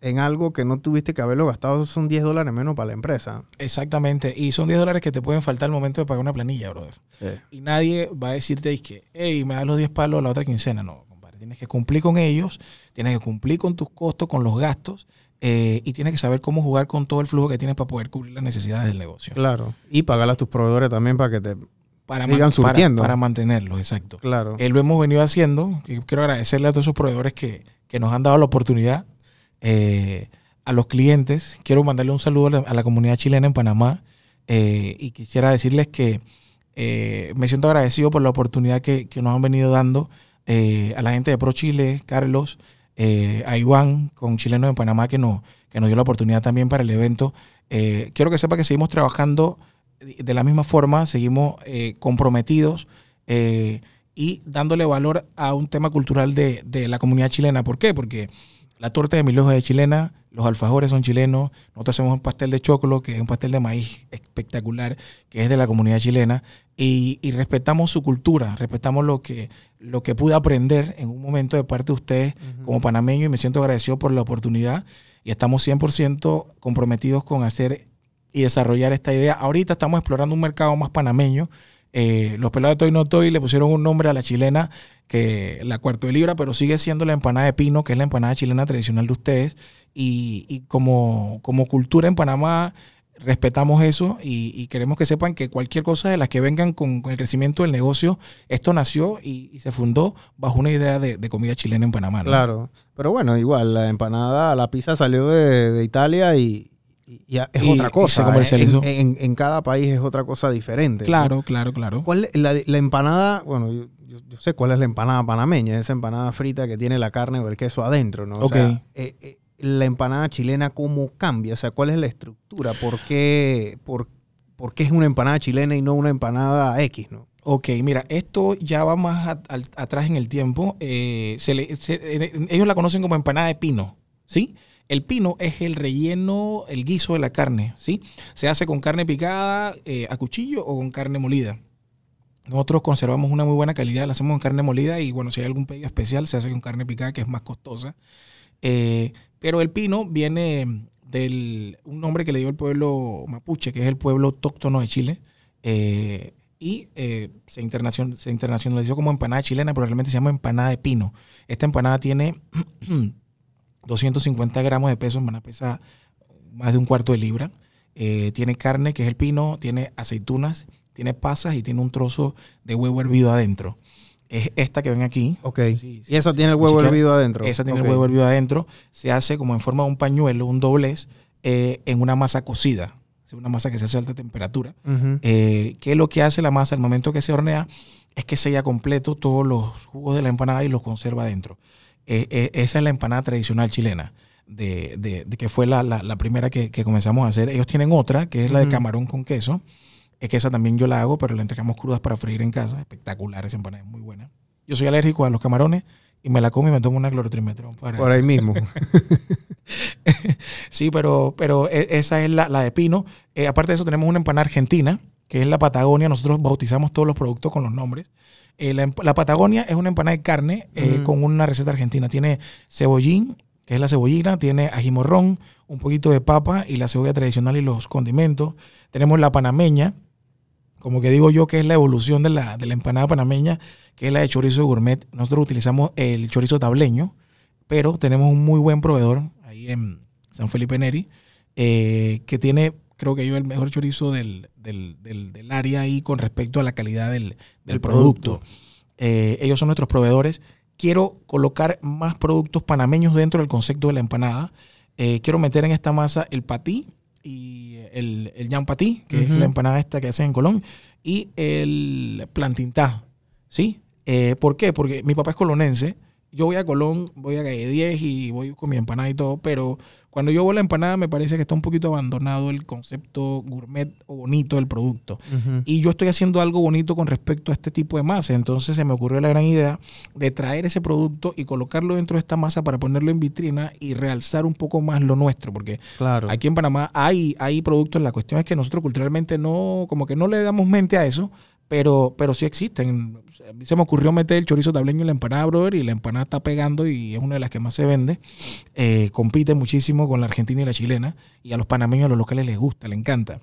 en algo que no tuviste que haberlo gastado, son 10 dólares menos para la empresa. Exactamente. Y son 10 dólares que te pueden faltar al momento de pagar una planilla, brother. Sí. Y nadie va a decirte que, hey, me das los 10 palos la otra quincena. No, compadre. Tienes que cumplir con ellos, tienes que cumplir con tus costos, con los gastos. Eh, y tienes que saber cómo jugar con todo el flujo que tienes para poder cubrir las necesidades del negocio. Claro. Y pagarle a tus proveedores también para que te para sigan surtiendo. Para, para mantenerlos, exacto. Claro. Eh, lo hemos venido haciendo. Y quiero agradecerle a todos esos proveedores que, que nos han dado la oportunidad. Eh, a los clientes. Quiero mandarle un saludo a la, comunidad chilena en Panamá eh, y quisiera decirles que eh, me siento agradecido por la oportunidad que, nos han venido dando a la gente de Pro Chile, Carlos, a Iván con Chilenos en Panamá que nos, que nos dio la oportunidad también para el evento. Quiero que sepa que seguimos trabajando de la misma forma, seguimos comprometidos y dándole valor a un tema cultural de, de la comunidad chilena. ¿Por qué? Porque la torta de mil hojas es chilena, los alfajores son chilenos, nosotros hacemos un pastel de chocolo, que es un pastel de maíz espectacular, que es de la comunidad chilena, y, y, respetamos su cultura, respetamos lo que, lo que pude aprender en un momento de parte de ustedes uh -huh. como panameño, y me siento agradecido por la oportunidad, y estamos 100% comprometidos con hacer y desarrollar esta idea. Ahorita estamos explorando un mercado más panameño, eh, los pelados de Toy No Toy le pusieron un nombre a la chilena, que la cuarto de libra, pero sigue siendo la empanada de pino, que es la empanada chilena tradicional de ustedes. Y, como, como cultura en Panamá respetamos eso y, queremos que sepan que cualquier cosa de las que vengan con, el crecimiento del negocio, esto nació y, se fundó bajo una idea de, comida chilena en Panamá. Claro, pero bueno, igual la empanada, la pizza salió de Italia y, y es Y- otra y cosa. se ¿eh? comercializó. En, en- en cada país es otra cosa diferente. ¿no? Claro, claro, claro. ¿Cuál la, la empanada? Bueno, yo, sé cuál es la empanada panameña, esa empanada frita que tiene la carne o el queso adentro, ¿no? O Ok. sea, eh, eh, la empanada chilena, ¿cómo cambia? O sea, ¿cuál es la estructura? ¿Por qué, por, por qué es una empanada chilena y no una empanada X, no? Ok, mira, esto ya va más a- atrás en el tiempo. Eh, se le- se- ellos la conocen como empanada de pino, ¿sí? El pino es el relleno, el guiso de la carne, ¿sí? Se hace con carne picada eh, a cuchillo o con carne molida. Nosotros conservamos una muy buena calidad, la hacemos con carne molida y bueno, si hay algún pedido especial se hace con carne picada que es más costosa. Eh, pero el pino viene del un nombre que le dio el pueblo mapuche, que es el pueblo autóctono de Chile. eh, y se, internacion- se internacionalizó como empanada chilena, pero realmente se llama empanada de pino. Esta empanada tiene 250 gramos de peso, empanada pesa más de un cuarto de libra. Eh, tiene carne, que es el pino, tiene aceitunas, tiene pasas y tiene un trozo de huevo hervido adentro. Es esta que ven aquí. Ok. Sí, sí, y esa sí. tiene el huevo hervido adentro. Esa tiene el huevo hervido adentro. Se hace como en forma de un pañuelo, un doblez, eh, en una masa cocida. Es una masa que se hace a alta temperatura. Ujú. Eh, que lo que hace la masa al momento que se hornea es que sella completo todos los jugos de la empanada y los conserva dentro. Eh, eh, esa es la empanada tradicional chilena, de, de- de que fue la, la- la primera que, que comenzamos a hacer. Ellos tienen otra, que es la de camarón con queso. Es que esa también yo la hago, pero la entregamos crudas para freír en casa. Espectacular, esa empanada es muy buena. Yo soy alérgico a los camarones y me la como y me tomo una clorotrimetrón para, Por ahí mismo. Sí, pero, pero e- esa es la, la de pino. Eh, aparte de eso, tenemos una empanada argentina, que es la Patagonia. Nosotros bautizamos todos los productos con los nombres. Eh, la, Patagonia es una empanada de carne eh, con una receta argentina. Tiene cebollín, que es la cebollina, tiene ajimorrón, un poquito de papa y la cebolla tradicional y los condimentos. Tenemos la panameña, como que digo yo, que es la evolución de la, de la empanada panameña, que es la de chorizo gourmet. Nosotros utilizamos el chorizo tableño, pero tenemos un muy buen proveedor ahí en San Felipe Neri, eh, que tiene, creo que yo, el mejor chorizo del, del- del- del área ahí con respecto a la calidad del, producto. producto. Eh, ellos son nuestros proveedores. Quiero colocar más productos panameños dentro del concepto de la empanada. Eh, quiero meter en esta masa el patí y el, el yam patí, que es la empanada esta que hacen en Colón, y el plantintá. ¿Sí? Eh, ¿Por qué? Porque mi papá es colonense. Yo voy a Colón, voy a Calle 10 y voy con mi empanada y todo, pero cuando yo voy a la empanada me parece que está un poquito abandonado el concepto gourmet o bonito del producto. Y yo estoy haciendo algo bonito con respecto a este tipo de masa. Entonces se me ocurrió la gran idea de traer ese producto y colocarlo dentro de esta masa para ponerlo en vitrina y realzar un poco más lo nuestro. Porque Claro. aquí en Panamá hay, hay productos. La cuestión es que nosotros culturalmente no, como que no le damos mente a eso, pero, pero sí existen. A mí se me ocurrió meter el chorizo tableño en la empanada, brother, y la empanada está pegando y es una de las que más se vende. Eh, compite muchísimo con la argentina y la chilena. Y a los panameños, a los locales les gusta, les encanta.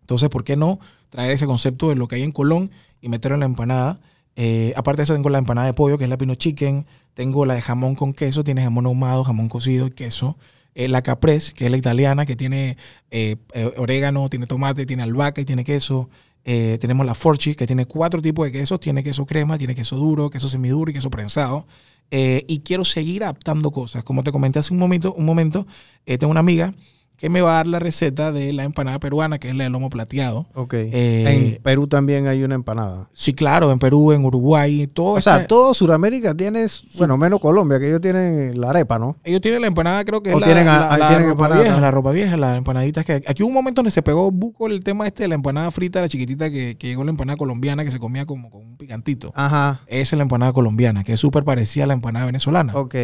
Entonces, ¿por qué no traer ese concepto de lo que hay en Colón y meterlo en la empanada? Eh, aparte de eso, tengo la empanada de pollo, que es la pino chicken. Tengo la de jamón con queso, tiene jamón ahumado, jamón cocido y queso. Eh, la caprese, que es la italiana, que tiene orégano, tiene tomate, tiene albahaca y tiene queso. Eh, tenemos la forchi, que tiene cuatro tipos de quesos. Tiene queso crema, tiene queso duro, queso semiduro y queso prensado. Eh, y quiero seguir adaptando cosas. Como te comenté hace un momento, un momento eh, tengo una amiga que me va a dar la receta de la empanada peruana, que es la de lomo plateado. Ok. Eh, en Perú también hay una empanada. Sí, claro, en Perú, en Uruguay, todo O sea, todo Sudamérica tiene, bueno, menos Colombia, que ellos tienen la arepa, ¿no? Ellos tienen la empanada, creo que O tienen a- la- ahí la tienen ropa empanada vieja, la ropa vieja, las empanaditas que aquí hubo un momento donde se pegó buco el tema este de la empanada frita, la chiquitita que, que llegó la empanada colombiana que se comía como con un picantito. Ajá. Esa es la empanada colombiana, que es súper parecida a la empanada venezolana. Ok.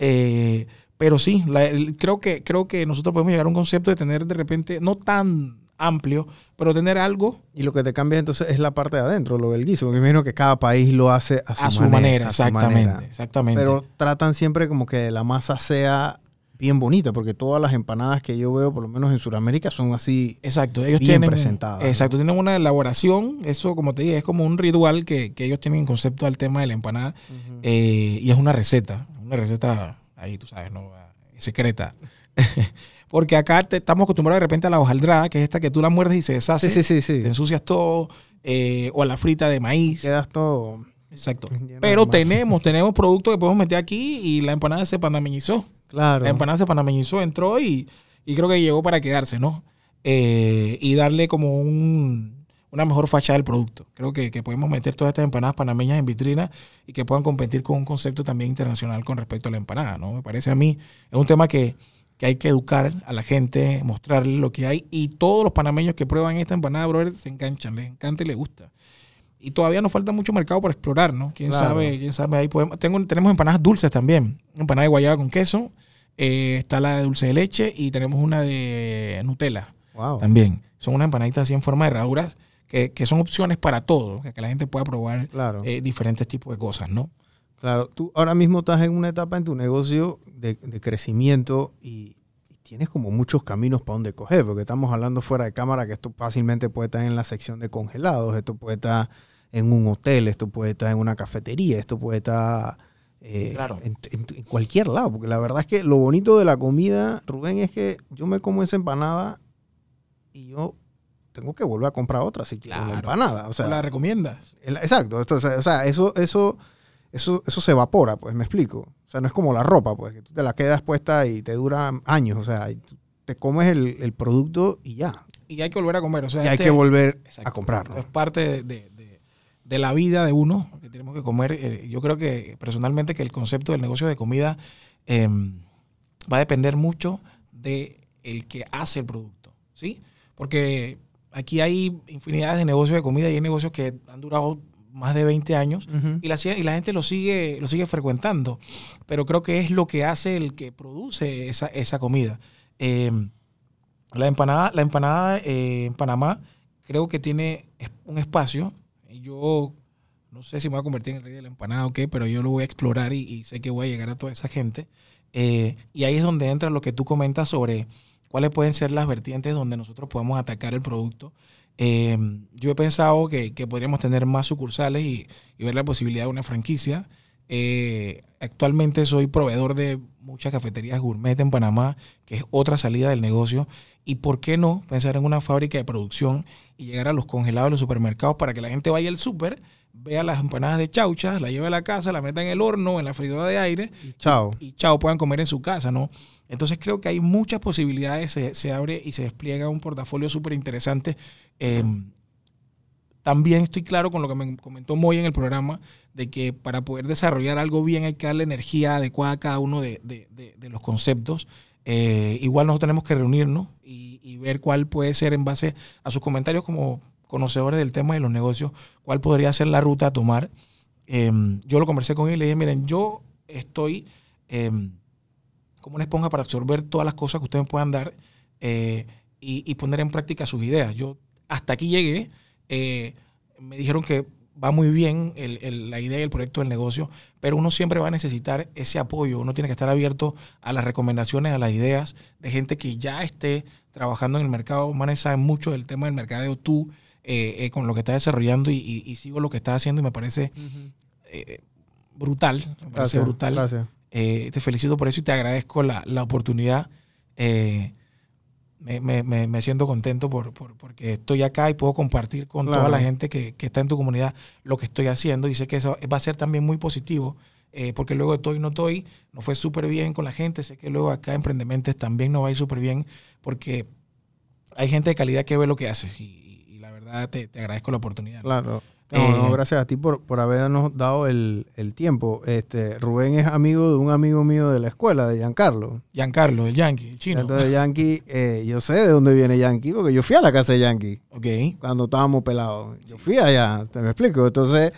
Eh, pero sí, la- el- creo, que, creo que nosotros podemos llegar a un concepto de tener de repente, no tan amplio, pero tener algo Y lo que te cambia entonces es la parte de adentro, lo del guiso. Porque imagino que cada país lo hace a su, a su manera, a su exactamente, manera. exactamente. Pero tratan siempre como que la masa sea bien bonita, porque todas las empanadas que yo veo, por lo menos en Sudamérica, son así. Exacto, ellos bien tienen presentadas, ¿no? Exacto, tienen una elaboración, eso como te dije, es como un ritual que, que ellos tienen en concepto al tema de la empanada eh, y es una receta, una receta ahí tú sabes, no Eh, secreta. Porque acá te- estamos acostumbrados de repente a la hojaldrada, que es esta que tú la muerdes y se deshace, Sí, sí, sí, te ensucias todo, eh, o a la frita de maíz. Quedas todo. Exacto. Pero tenemos, tenemos productos que podemos meter aquí y la empanada se panameñizó. Claro. La empanada se panameñizó, entró y, y creo que llegó para quedarse, ¿no? Eh, y darle como un, una mejor fachada del producto. Creo que, que, podemos meter todas estas empanadas panameñas en vitrina y que puedan competir con un concepto también internacional con respecto a la empanada, ¿no? Me parece a mí, es un tema que, que hay que educar a la gente, mostrarle lo que hay y todos los panameños que prueban esta empanada, brother, se enganchan, les encanta y les gusta. Y todavía nos falta mucho mercado por explorar, ¿no? Quién Claro. sabe, quién sabe, ahí podemos, tengo, tenemos empanadas dulces también, empanada de guayaba con queso, eh, está la de dulce de leche y tenemos una de Nutella Wow. también. Son unas empanaditas así en forma de herraduras que, que son opciones para todo, que, que la gente pueda probar Claro. eh, diferentes tipos de cosas, ¿no? Claro, tú ahora mismo estás en una etapa en tu negocio de, de crecimiento y, y tienes como muchos caminos para donde coger, porque estamos hablando fuera de cámara que esto fácilmente puede estar en la sección de congelados, esto puede estar en un hotel, esto puede estar en una cafetería, esto puede estar eh, Claro. en, en- en cualquier lado, porque la verdad es que lo bonito de la comida, Rubén, es que yo me como esa empanada y yo tengo que volver a comprar otra si quiero la Claro. empanada. O sea, ¿La recomiendas? el- Exacto, esto, o sea, eso, eso, eso, eso se evapora, pues, me explico. O sea, no es como la ropa, pues, que tú te la quedas puesta y te dura años, o sea, te comes el, el producto y ya. Y hay que volver a comer, o sea, Y hay este- que volver Exacto. a comprarlo. Es parte de, de- de- de la vida de uno que tenemos que comer. Eh, yo creo que personalmente que el concepto del negocio de comida eh, va a depender mucho de el que hace el producto, ¿sí? Porque aquí hay infinidades de negocios de comida y hay negocios que han durado más de 20 años y la, y la gente lo sigue, lo sigue frecuentando. Pero creo que es lo que hace el que produce esa, esa comida. Eh, la empanada, la empanada eh, en Panamá creo que tiene un espacio. Y Yo no sé si me voy a convertir en el rey de la empanada o qué, pero yo lo voy a explorar y, y sé que voy a llegar a toda esa gente. Eh, y ahí es donde entra lo que tú comentas sobre cuáles pueden ser las vertientes donde nosotros podemos atacar el producto. Eh, yo he pensado que, que podríamos tener más sucursales y, ver la posibilidad de una franquicia. Eh, actualmente soy proveedor de muchas cafeterías gourmet en Panamá, que es otra salida del negocio. ¿Y por qué no pensar en una fábrica de producción y llegar a los congelados de los supermercados para que la gente vaya al súper, vea las empanadas de chauchas, la lleve a la casa, la meta en el horno, en la freidora de aire Y chao. y chao, puedan comer en su casa, ¿no? Entonces creo que hay muchas posibilidades, se, se abre y se despliega un portafolio súper interesante. Eh, también estoy claro con lo que me comentó Moy en el programa, de que para poder desarrollar algo bien hay que darle energía adecuada a cada uno de, de- de- de los conceptos. Eh, igual nosotros tenemos que reunirnos y, y ver cuál puede ser en base a sus comentarios como conocedores del tema de los negocios, cuál podría ser la ruta a tomar. Eh, yo lo conversé con él y le dije, miren, yo estoy eh, como una esponja para absorber todas las cosas que ustedes me puedan dar eh, y, y poner en práctica sus ideas. Yo hasta aquí llegué, eh, me dijeron que va muy bien el- el- la idea y el proyecto del negocio, pero uno siempre va a necesitar ese apoyo, uno tiene que estar abierto a las recomendaciones, a las ideas de gente que ya esté trabajando en el mercado. Manes sabe mucho del tema del mercadeo, tú eh, eh, con lo que estás desarrollando y, y- y sigo lo que estás haciendo y me parece eh, brutal, me parece brutal. gracias. Te felicito por eso y te agradezco la, la oportunidad. Me, me- siento contento por, por- porque estoy acá y puedo compartir con Claro. toda la gente que, que está en tu comunidad lo que estoy haciendo y sé que eso va a ser también muy positivo porque luego de Estoy No Estoy nos fue súper bien con la gente, sé que luego acá en Emprendementes también nos va a ir súper bien porque hay gente de calidad que ve lo que haces y, verdad te, te agradezco la oportunidad. Claro. No, Eh, no, gracias a ti por, por habernos dado el, el tiempo. Este, Rubén es amigo de un amigo mío de la escuela, de Giancarlo. Giancarlo, el Yankee, el chino. Entonces, Yankee, eh, yo sé de dónde viene Yankee, porque yo fui a la casa de Yankee ok. cuando estábamos pelados. Yo fui allá, te me explico. Entonces,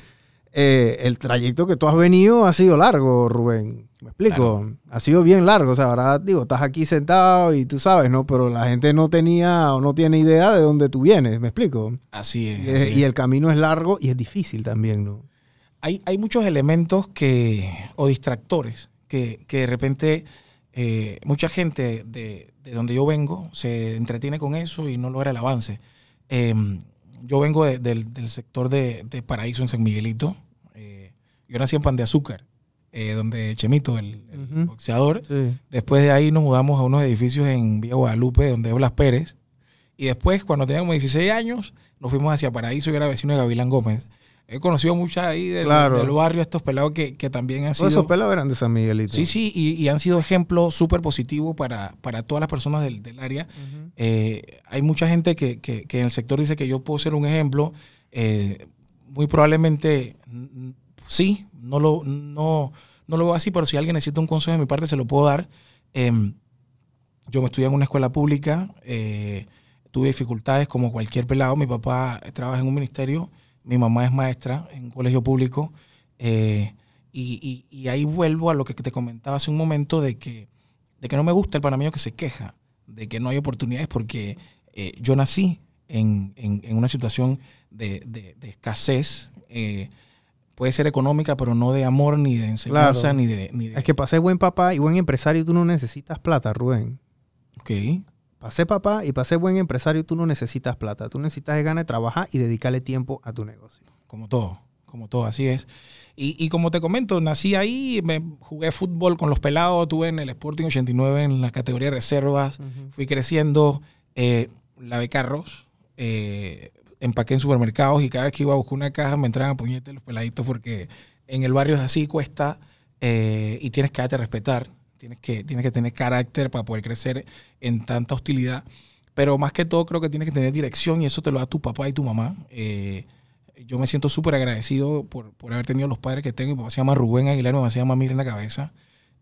eh, el trayecto que tú has venido ha sido largo, Rubén. ¿Me explico? Ha sido bien largo. O sea, ahora digo, estás aquí sentado y tú sabes, ¿no? Pero la gente no tenía o no tiene idea de dónde tú vienes. ¿Me explico? Así es. Y, así es. y el camino es largo y es difícil también, ¿no? hay, hay muchos elementos que, o distractores que, que de repente eh, mucha gente de, de donde yo vengo se entretiene con eso y no logra el avance. Eh, yo vengo de- del, del sector de, de Paraíso en San Miguelito. Eh, yo nací en Pan de Azúcar, eh, donde Chemito, el, boxeador, Sí. Después de ahí nos mudamos a unos edificios en Villa Guadalupe, donde Blas Pérez. Y después, cuando teníamos 16 años, nos fuimos hacia Paraíso y era vecino de Gavilán Gómez. He conocido muchas ahí del, Claro. del barrio, estos pelados que, que también han Todos sido... esos pelados eran de San Miguelito. Sí, sí, y, y han sido ejemplos súper positivos para, para todas las personas del, del área. Eh, hay mucha gente que, que- que en el sector dice que yo puedo ser un ejemplo. Eh, muy probablemente sí, no lo, no, no lo veo así, pero si alguien necesita un consejo de mi parte, se lo puedo dar. Em, yo me estudié en una escuela pública, eh, tuve dificultades como cualquier pelado. Mi papá trabaja en un ministerio, mi mamá es maestra en un colegio público. eh, y, ahí vuelvo a lo que te comentaba hace un momento de que, de que no me gusta el panameño que se queja, de que no hay oportunidades porque eh, yo nací en, en- una situación de, de- escasez. Puede ser económica, pero no de amor, ni de enseñanza, Claro. ni de... Ni de Es que para ser buen papá y buen empresario tú no necesitas plata, Rubén. Ok. Para ser papá y para ser buen empresario tú no necesitas plata. Tú necesitas ganas de trabajar y dedicarle tiempo a tu negocio. como todo, como todo, así es. Y, y como te comento, nací ahí, me jugué fútbol con los pelados, tuve en el Sporting 89 en la categoría de reservas, fui creciendo, eh, lavé carros, eh, empaqué en supermercados y cada vez que iba a buscar una caja me entraban a puñete los peladitos porque en el barrio es así, cuesta eh, y tienes que darte a respetar, tienes que, tienes que tener carácter para poder crecer en tanta hostilidad. Pero más que todo creo que tienes que tener dirección y eso te lo da tu papá y tu mamá. Eh, yo me siento súper agradecido por, por haber tenido los padres que tengo. Mi papá se llama Rubén Aguilar, mi mamá se llama Mirna Cabeza.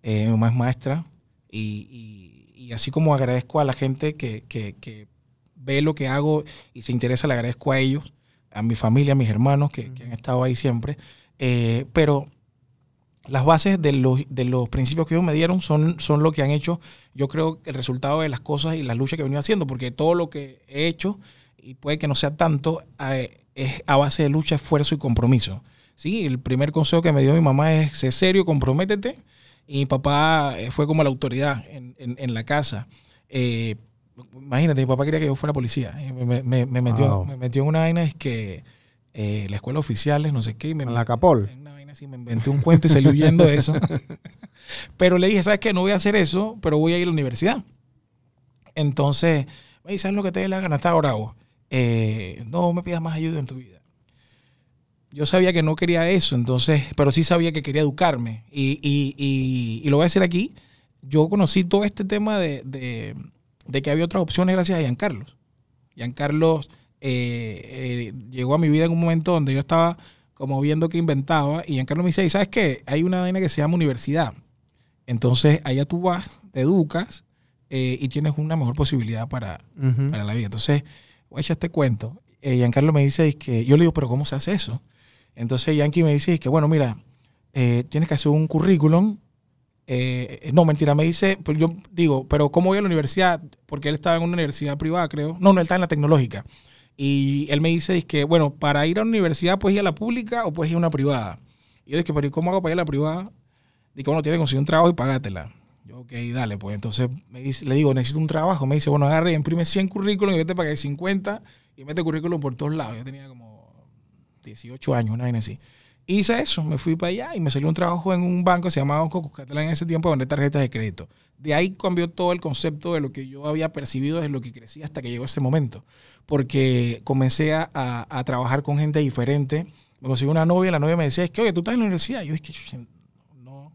Eh, mi mamá es maestra. Y, y- así como agradezco a la gente que- que ve lo que hago y se interesa, le agradezco a ellos, a mi familia, a mis hermanos que, que han estado ahí siempre. Eh, pero las bases de los, de los principios que ellos me dieron son, son lo que han hecho, yo creo, el resultado de las cosas y las luchas que he venido haciendo, porque todo lo que he hecho, y puede que no sea tanto, eh, es a base de lucha, esfuerzo y compromiso. ¿sí? El primer consejo que me dio mi mamá es, sé serio, comprométete. Y mi papá eh, fue como la autoridad en, en- en la casa. Eh, imagínate, mi papá quería que yo fuera policía. Eh, Me, me- me- me metió, Wow. me metió en una vaina, es que eh, la escuela oficiales, no sé qué. y me, En la Capol. en una vaina así, me inventé un cuento y salí huyendo de eso. pero le dije, ¿sabes qué? No voy a hacer eso, pero voy a ir a la universidad. Entonces, me dice, ¿sabes lo que te dé la gana? Está bravo. Eh, no me pidas más ayuda en tu vida. Yo sabía que no quería eso, entonces, pero sí sabía que quería educarme. Y, y- y- y lo voy a decir aquí, yo conocí todo este tema de, de- de que había otras opciones gracias a Giancarlos. Giancarlos eh, eh, llegó a mi vida en un momento donde yo estaba como viendo que inventaba y Giancarlo me dice, "¿Y ¿sabes qué? Hay una vaina que se llama universidad. Entonces, allá tú vas, te educas eh, y tienes una mejor posibilidad para, para la vida. Entonces, voy a echar este cuento. Giancarlo me dice es que yo le digo, pero ¿cómo se hace eso? Entonces Yankee me dice es que, bueno, mira, tienes que hacer un currículum. Eh, no, mentira, me dice, pero yo digo, pero ¿cómo voy a la universidad? Porque él estaba en una universidad privada, creo. No, no, él estaba en la tecnológica. Y él me dice que, bueno, para ir a una universidad puedes ir a la pública o puedes ir a una privada. Y yo dije, pero ¿y cómo hago para ir a la privada? Digo, bueno, tienes que conseguir un trabajo y pagátela. Yo, ok, dale, pues entonces me dice, le digo, necesito un trabajo. Me dice, bueno, agarre, imprime 100 currículum y vete para que 50 y mete currículum por todos lados. Yo tenía como 18 años, una vaina así. Hice eso, me fui para allá y me salió un trabajo en un banco que se llamaba Banco Cuscatlán en ese tiempo, vender tarjetas de crédito. De ahí cambió todo el concepto de lo que yo había percibido desde lo que crecí hasta que llegó ese momento. Porque comencé a, a- trabajar con gente diferente. Me conseguí una novia, la novia me decía, es que, oye, tú estás en la universidad. Yo dije, "Chucha, no.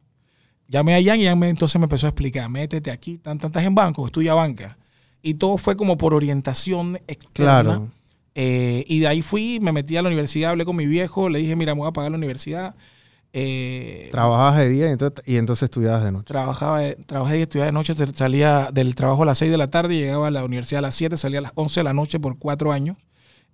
Llamé a Jan y Jan me, entonces me empezó a explicar, métete aquí, tan, tan, estás en banco, estudia banca. Y todo fue como por orientación externa. Claro. Eh, y de ahí fui, me metí a la universidad, hablé con mi viejo, le dije, mira, me voy a pagar la universidad. Eh, Trabajabas de día y entonces, y entonces estudiabas de noche. trabajaba, trabajé y estudiaba de noche, sal- salía del trabajo a las 6 de la tarde, llegaba a la universidad a las 7, salía a las 11 de la noche por cuatro años.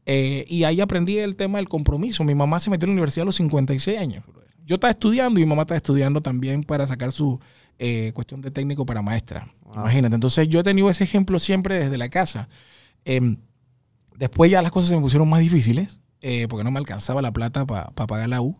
Eh, y ahí aprendí el tema del compromiso. Mi mamá se metió en la universidad a los 56 años. Yo estaba estudiando y mi mamá estaba estudiando también para sacar su eh, cuestión de técnico para maestra. Imagínate. Entonces yo he tenido ese ejemplo siempre desde la casa. Después ya las cosas se me pusieron más difíciles eh, porque no me alcanzaba la plata para pagar la U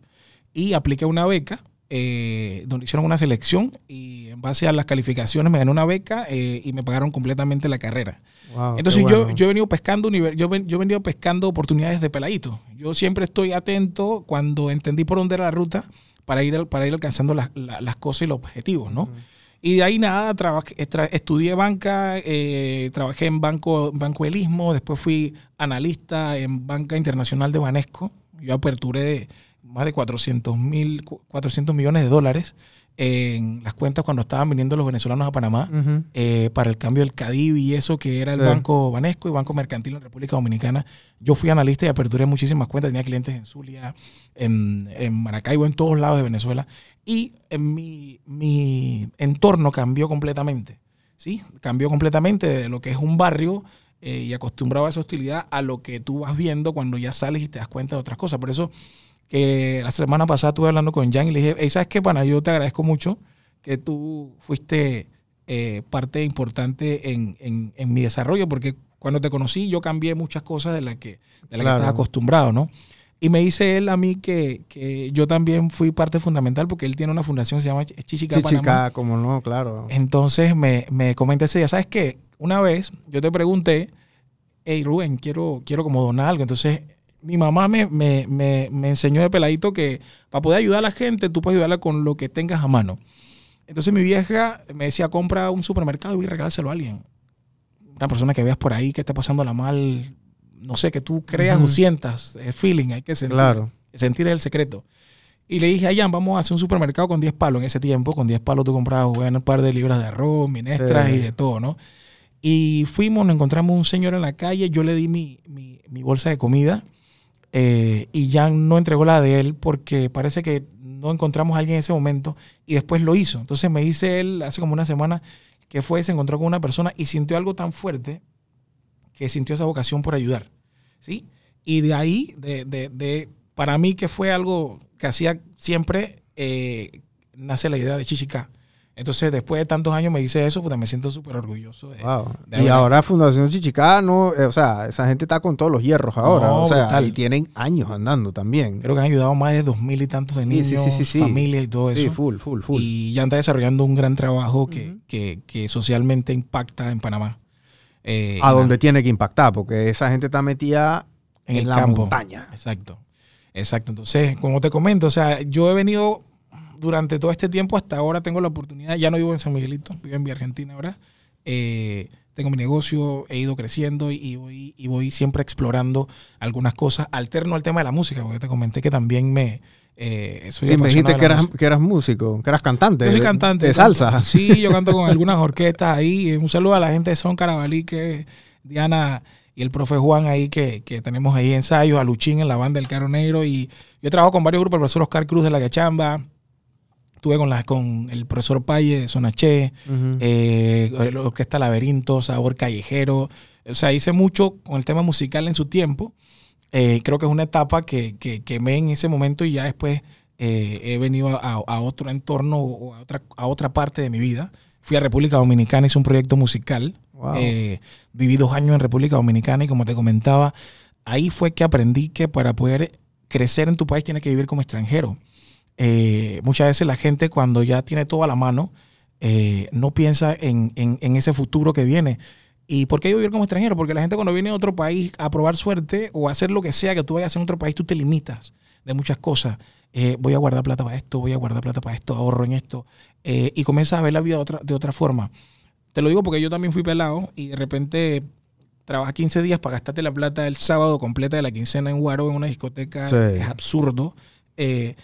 y apliqué una beca eh, donde hicieron una selección y en base a las calificaciones me gané una beca eh, y me pagaron completamente la carrera. Wow, Entonces yo, bueno. yo he venido pescando yo, ven- yo he venido pescando oportunidades de peladito. Yo siempre estoy atento cuando entendí por dónde era la ruta para ir, para ir alcanzando las, la- las cosas y los objetivos, ¿no? Y de ahí nada, estudié banca, eh, trabajé en banco, banco Elismo, después fui analista en Banca Internacional de Banesco, Yo aperturé más de 400, mil, 400 millones de dólares en las cuentas cuando estaban viniendo los venezolanos a Panamá eh, para el cambio del CADIV y eso que era el Sí. Banco Banesco y Banco Mercantil en República Dominicana. Yo fui analista y aperturé muchísimas cuentas. Tenía clientes en Zulia, en, en Maracaibo, en todos lados de Venezuela. Y en mi, mi entorno cambió completamente. ¿sí? Cambió completamente de lo que es un barrio eh, y acostumbrado a esa hostilidad a lo que tú vas viendo cuando ya sales y te das cuenta de otras cosas. Por eso que la semana pasada estuve hablando con Jan y le dije, hey, ¿sabes qué, pana? Yo te agradezco mucho que tú fuiste eh, parte importante en, en- en mi desarrollo, porque cuando te conocí yo cambié muchas cosas de las que, de la que estás acostumbrado, ¿no? Y me dice él a mí que, que yo también fui parte fundamental porque él tiene una fundación que se llama Chichica Panamá. Chichica, como no, claro. Entonces me, me comenta ese día, ¿sabes qué? Una vez yo te pregunté, hey Rubén, quiero, quiero como donar algo. Entonces mi mamá me, me, me, me enseñó de peladito que para poder ayudar a la gente, tú puedes ayudarla con lo que tengas a mano. Entonces mi vieja me decía, compra un supermercado y regálaselo a alguien. Una persona que veas por ahí que esté pasándola mal, no sé, que tú creas o sientas, es feeling, hay que sentir. Claro. Sentir el secreto. Y le dije a Jan, vamos a hacer un supermercado con 10 palos. En ese tiempo, con 10 palos tú comprabas bueno, un par de libras de arroz, minestras Sí. y de todo, ¿no? Y fuimos, nos encontramos un señor en la calle, yo le di mi, mi- mi bolsa de comida eh, y Jan no entregó la de él porque parece que no encontramos a alguien en ese momento y después lo hizo. Entonces me dice él hace como una semana que fue, se encontró con una persona y sintió algo tan fuerte que sintió esa vocación por ayudar. ¿sí? Y de ahí, de, de- de- para mí que fue algo que hacía siempre, eh, nace la idea de Chichica. Entonces, después de tantos años me dice eso, pues me siento súper orgulloso. De, Wow. de Y ahora Fundación Chichicá, no, eh, o sea, esa gente está con todos los hierros ahora. No, o sea, brutal. y tienen años andando también. Creo que han ayudado más de dos mil y tantos de niños, sí, sí, sí, sí. familias y todo eso. Sí, full, full, full. Y ya está desarrollando un gran trabajo que, que- que socialmente impacta en Panamá. Eh, a donde la- tiene que impactar, porque esa gente está metida en, en el la campo. montaña. Exacto. Exacto. Entonces, como te comento, o sea, yo he venido durante todo este tiempo, hasta ahora tengo la oportunidad, ya no vivo en San Miguelito, vivo en Vía Argentina ahora. Eh, tengo mi negocio, he ido creciendo y voy, y voy siempre explorando algunas cosas, alterno al tema de la música, porque te comenté que también me... Eh, soy Sí, me dijiste que eras, que eras músico, que eras cantante. Yo soy de- cantante. De canto- salsa. Sí, yo canto con algunas orquestas ahí. Un saludo a la gente de Son Carabalí, que Diana y el profe Juan ahí, que, que tenemos ahí ensayos, a Luchín en la banda del Caro Negro. Y yo trabajo con varios grupos, el profesor Oscar Cruz de la Gachamba. Estuve con, la, con el profesor Paye de Sonaché, Ujú. eh, la Orquesta Laberinto, Sabor Callejero. O sea, hice mucho con el tema musical en su tiempo. Eh, creo que es una etapa que, que quemé en ese momento y ya después eh, he venido a, a otro entorno o a otra, a otra parte de mi vida. Fui a República Dominicana, hice un proyecto musical. Wow. Eh, viví dos años en República Dominicana y como te comentaba, ahí fue que aprendí que para poder crecer en tu país tienes que vivir como extranjero. Eh, muchas veces la gente cuando ya tiene todo a la mano eh, no piensa en, en- en ese futuro que viene. ¿Y por qué vivir como extranjero? Porque la gente cuando viene a otro país a probar suerte o a hacer lo que sea que tú vayas a hacer en otro país, tú te limitas de muchas cosas. Eh, voy a guardar plata para esto, voy a guardar plata para esto, ahorro en esto. eh, y comienzas a ver la vida de otra, de otra forma. Te lo digo porque yo también fui pelado y de repente trabajas 15 días para gastarte la plata el sábado completa de la quincena en Guaro en una discoteca. Sí. Es absurdo. Eh,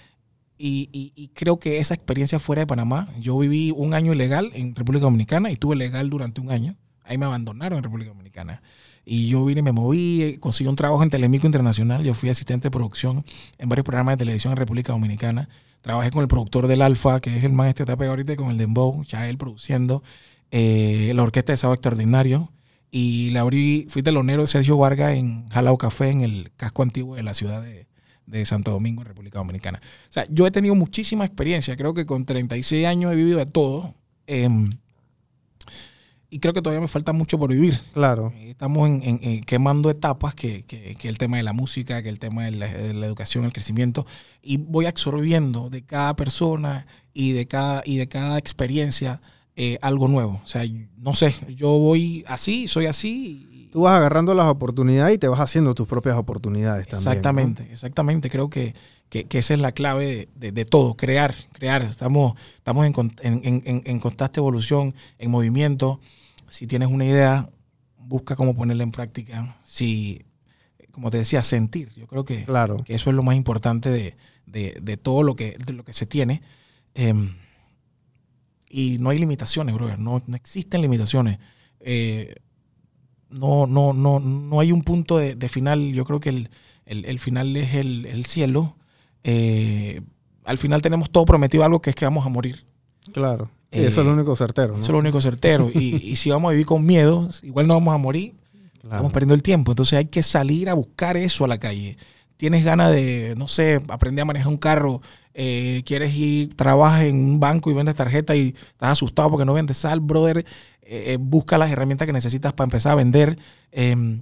y, y- y creo que esa experiencia fuera de Panamá, yo viví un año ilegal en República Dominicana y estuve legal durante un año. Ahí me abandonaron en República Dominicana. Y yo vine, me moví, eh, conseguí un trabajo en Telemico Internacional. Yo fui asistente de producción en varios programas de televisión en República Dominicana. Trabajé con el productor del Alfa, que es el man este está ahorita con el Dembow, él produciendo. eh, la orquesta de Sábado Extraordinario. Y le abrí, fui telonero de Sergio Vargas en Jalao Café, en el casco antiguo de la ciudad de, de Santo Domingo, en República Dominicana. O sea, yo he tenido muchísima experiencia. Creo que con 36 años he vivido de todo. em, y creo que todavía me falta mucho por vivir. Claro. Eh, Estamos en- en- en quemando etapas que, que, que el tema de la música, que el tema de la, de la educación, el crecimiento, y voy absorbiendo de cada persona y de cada, y de cada experiencia eh, algo nuevo. O sea, no sé, yo voy así, soy así. Tú vas agarrando las oportunidades y te vas haciendo tus propias oportunidades también. ¿no? Exactamente, exactamente. Creo que, que- que esa es la clave de, de- de todo, crear, crear. Estamos, estamos en, en- en- en- en constante evolución, en movimiento. Si tienes una idea, busca cómo ponerla en práctica. Si como te decía, sentir. Yo creo que, Claro. que eso es lo más importante de, de- de todo lo que, lo que se tiene. Em, y no hay limitaciones, brother. No, no existen limitaciones. Eh, no, no, no, no hay un punto de, de final. Yo creo que el, el- el final es el, el cielo. Eh, al final tenemos todo prometido algo que es que vamos a morir. Claro. Sí, Eh, eso es lo único certero. ¿no? Eso es lo único certero. y, y si vamos a vivir con miedo, igual no vamos a morir. Claro. Estamos perdiendo el tiempo. Entonces hay que salir a buscar eso a la calle. Tienes ganas de, no sé, aprender a manejar un carro, eh, quieres ir, trabajas en un banco y vendes tarjeta y estás asustado porque no vendes sal, brother, eh, eh, busca las herramientas que necesitas para empezar a vender. Eh,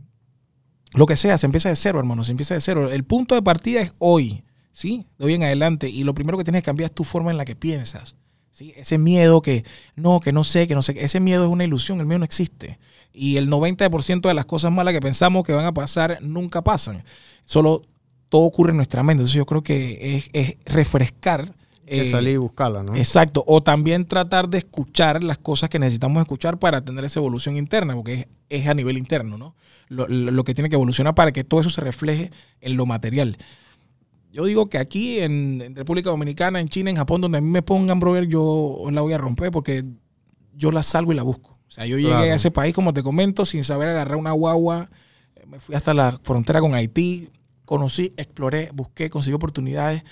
lo que sea, se empieza de cero, hermano, se empieza de cero. El punto de partida es hoy, ¿sí? De hoy en adelante. Y lo primero que tienes que cambiar es tu forma en la que piensas. ¿sí? Ese miedo que no, que no sé, que no sé. Ese miedo es una ilusión, el miedo no existe. Y el 90% de las cosas malas que pensamos que van a pasar nunca pasan. Solo todo ocurre en nuestra mente. Entonces yo creo que es, es refrescar. Que eh, salir y buscarla, ¿no? Exacto. O también tratar de escuchar las cosas que necesitamos escuchar para tener esa evolución interna, porque es, es a nivel interno, ¿no? Lo, que tiene que evolucionar para que todo eso se refleje en lo material. Yo digo que aquí en, en República Dominicana, en China, en Japón, donde a mí me pongan, brother, yo la voy a romper porque yo la salgo y la busco. O sea, yo llegué Claro. a ese país, como te comento, sin saber agarrar una guagua. Me fui hasta la frontera con Haití, conocí, exploré, busqué, conseguí oportunidades,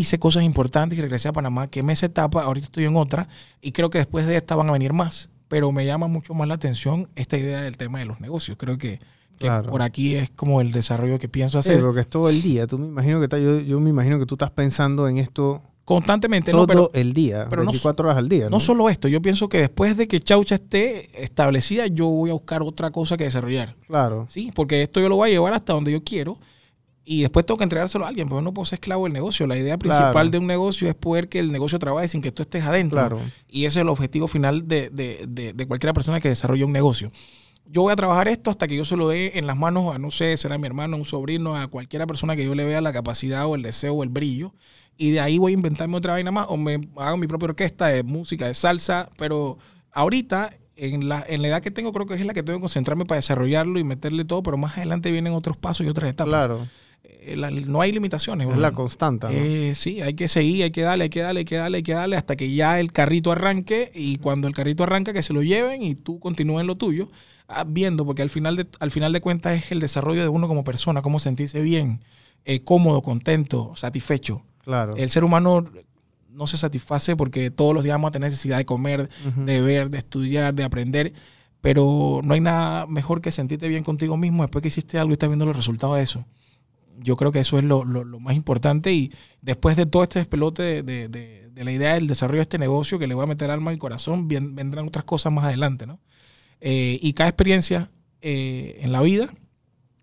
hice cosas importantes y regresé a Panamá, quemé esa etapa, ahorita estoy en otra y creo que después de esta van a venir más. Pero me llama mucho más la atención esta idea del tema de los negocios. Creo que, que Claro. por aquí es como el desarrollo que pienso Sí, hacer porque es todo el día. Tú me imagino que está- yo, yo me imagino que tú estás pensando en esto constantemente. todo no, pero, el día, pero no 24 horas al día. ¿no? No solo esto, yo pienso que después de que Chaucha esté establecida, yo voy a buscar otra cosa que desarrollar. Claro. Sí, porque esto yo lo voy a llevar hasta donde yo quiero y después tengo que entregárselo a alguien, porque no puedo ser esclavo del negocio. La idea principal Claro. de un negocio es poder que el negocio trabaje sin que tú estés adentro. Claro. Y ese es el objetivo final de, de, de, de cualquier persona que desarrolle un negocio. Yo voy a trabajar esto hasta que yo se lo dé en las manos a, no sé, será mi hermano, un sobrino, a cualquiera persona que yo le vea la capacidad o el deseo o el brillo. Y de ahí voy a inventarme otra vaina más o me hago mi propia orquesta de música, de salsa. Pero ahorita, en la, en la edad que tengo, creo que es la que tengo que concentrarme para desarrollarlo y meterle todo. Pero más adelante vienen otros pasos y otras etapas. Claro. Eh, la- no hay limitaciones. Es la constante. ¿no? Eh, sí, hay que seguir, hay que darle, hay que darle, hay que darle, hay que darle hasta que ya el carrito arranque y cuando el carrito arranca que se lo lleven y tú continúes en lo tuyo, ah, viendo, porque al final, de, al final de cuentas es el desarrollo de uno como persona, cómo sentirse bien, eh, cómodo, contento, satisfecho. claro. El ser humano no se satisface porque todos los días vamos a tener necesidad de comer, de ver, de estudiar, de aprender, pero no hay nada mejor que sentirte bien contigo mismo después que hiciste algo y estás viendo los resultados de eso. Yo creo que eso es lo, lo- lo más importante y después de todo este despelote de, de- de- de la idea del desarrollo de este negocio que le voy a meter alma y corazón, bien- vendrán otras cosas más adelante, ¿no? Eh, y cada experiencia eh, en la vida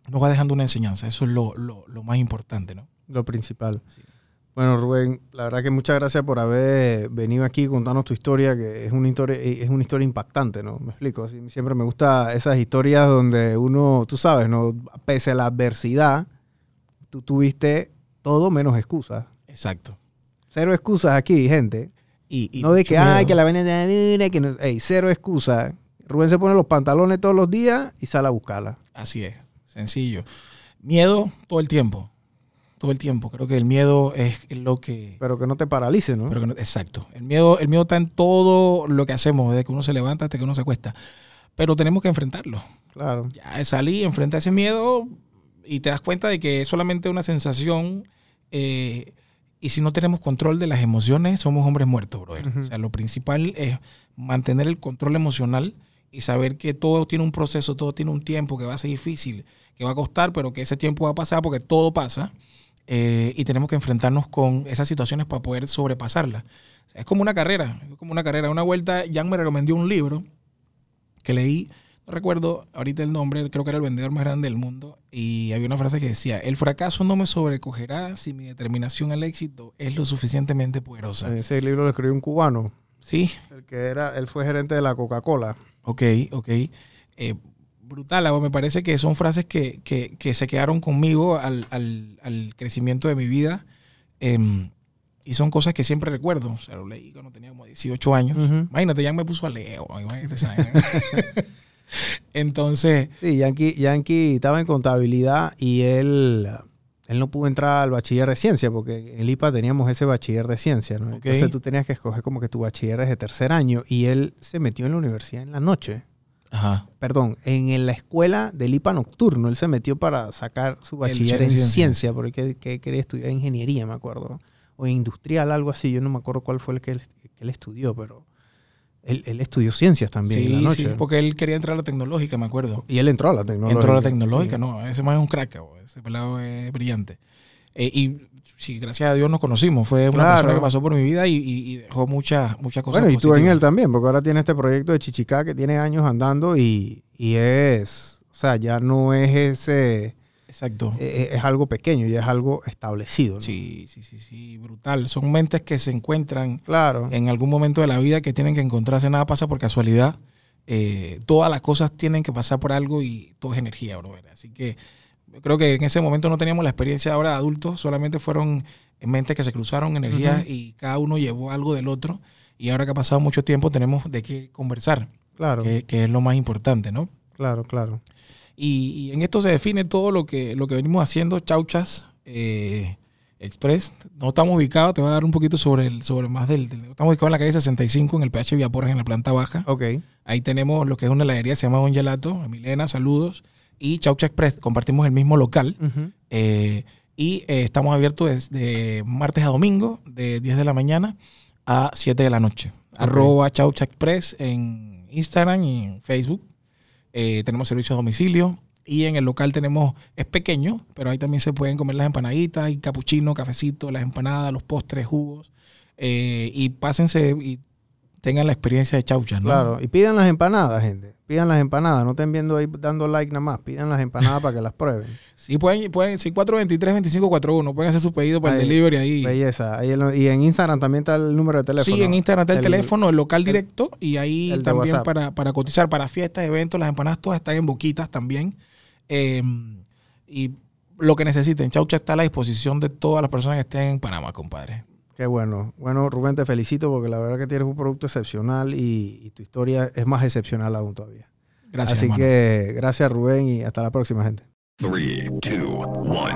nos va dejando una enseñanza, eso es lo, lo- lo más importante, ¿no? Lo principal. Sí. Bueno, Rubén, la verdad que muchas gracias por haber venido aquí contarnos tu historia, que es una historia, es una historia impactante, ¿no? Me explico. Siempre me gusta esas historias donde uno, tú sabes, ¿no? Pese a la adversidad, tú tuviste todo menos excusas. Exacto. Cero excusas aquí, gente. Y, y no de que, ay, que la vaina de que no. Ey, cero excusas. Rubén se pone los pantalones todos los días y sale a buscarla. Así es, sencillo. Miedo todo el tiempo. Todo el tiempo. Creo que el miedo es lo que. Pero que no te paralice, ¿no? pero que no- exacto. El miedo, el miedo está en todo lo que hacemos, desde que uno se levanta hasta que uno se acuesta. Pero tenemos que enfrentarlo. claro. Ya salí, enfrenta ese miedo y te das cuenta de que es solamente una sensación. eh, y si no tenemos control de las emociones, somos hombres muertos, brother. Ujú. O sea, lo principal es mantener el control emocional y saber que todo tiene un proceso, todo tiene un tiempo, que va a ser difícil, que va a costar, pero que ese tiempo va a pasar porque todo pasa. eh, y tenemos que enfrentarnos con esas situaciones para poder sobrepasarlas. O sea, es como una carrera, es como una carrera. Una vuelta, Jan me recomendó un libro que leí, recuerdo ahorita el nombre, creo que era el vendedor más grande del mundo, y había una frase que decía, el fracaso no me sobrecogerá si mi determinación al éxito es lo suficientemente poderosa. Ese libro lo escribió un cubano, Sí, el que era, él fue gerente de la Coca-Cola. ok, ok. Eh, brutal, me parece que son frases que, que- que se quedaron conmigo al, al- al crecimiento de mi vida. em, y son cosas que siempre recuerdo. O sea, lo leí cuando tenía como 18 años. Imagínate, ya me puso a leer. imagínate. Entonces, Sí, Yankee, Yankee estaba en contabilidad y él, él no pudo entrar al bachiller de ciencia porque en el IPA teníamos ese bachiller de ciencia, ¿no? Entonces tú tenías que escoger como que tu bachiller desde tercer año y él se metió en la universidad en la noche. ajá. Perdón, en, la escuela del IPA nocturno. Él se metió para sacar su bachiller en en ciencia. ciencia, porque que quería estudiar ingeniería, me acuerdo. O industrial, algo así. Yo no me acuerdo cuál fue el que él, que él estudió, pero él, él estudió ciencias también en la Sí, noche. sí, porque él quería entrar a la tecnológica, me acuerdo. Y él entró a la tecnológica. Entró a la tecnológica, Sí. no, ese man es un crack, ese pelado es brillante. Eh, y sí, gracias a Dios nos conocimos, fue una Claro. persona que pasó por mi vida y, y- dejó muchas, muchas cosas Bueno, y tú en positivas. él también, porque ahora tiene este proyecto de Chichicá que tiene años andando y, y es, o sea, ya no es ese, Exacto. eh, es algo pequeño, ya es algo establecido. ¿no? Sí, sí, sí, sí, brutal. Son mentes que se encuentran Claro. en algún momento de la vida que tienen que encontrarse, nada pasa por casualidad. Eh, todas las cosas tienen que pasar por algo y todo es energía, brother. Así que creo que en ese momento no teníamos la experiencia ahora de adultos, solamente fueron mentes que se cruzaron, energías y cada uno llevó algo del otro. Y ahora que ha pasado mucho tiempo, tenemos de qué conversar, Claro, que, que es lo más importante, ¿no? claro, claro. Y, y en esto se define todo lo que, lo que venimos haciendo, Chauchas eh, Express. No estamos ubicados, te voy a dar un poquito sobre el, sobre más del, del- Estamos ubicados en la calle 65, en el PH Villaporres, en la planta baja. Ok, Ahí tenemos lo que es una heladería, se llama Don Gelato, Milena, saludos. Y Chaucha Express, compartimos el mismo local. Eh, y eh, estamos abiertos desde martes a domingo, de 10 de la mañana a 7 de la noche. Arroba Chaucha Express en Instagram y en Facebook. Eh, tenemos servicio a domicilio. Y en el local tenemos, es pequeño, pero ahí también se pueden comer las empanaditas, y capuchino, cafecito, las empanadas, los postres, jugos. Eh, y pásense y tengan la experiencia de Chaucha, ¿no? Claro, y pidan las empanadas, gente. Pidan las empanadas, no estén viendo ahí dando like nada más. Pidan las empanadas para que las prueben. Sí, pueden, pueden, sí, 423-2541, pueden hacer su pedido para el delivery ahí. Belleza. Ahí y en Instagram también está el número de teléfono. Sí, en Instagram está el, El- teléfono, el local directo y ahí también para, para cotizar, para fiestas, eventos, las empanadas todas están en boquitas también. Eh, y lo que necesiten, Chaucha está a la disposición de todas las personas que estén en Panamá, compadre. Qué bueno. Bueno, Rubén, te felicito porque la verdad que tienes un producto excepcional y, y tu historia es más excepcional aún todavía. Gracias, Así hermano. que gracias, Rubén, y hasta la próxima, gente. Three, two, one.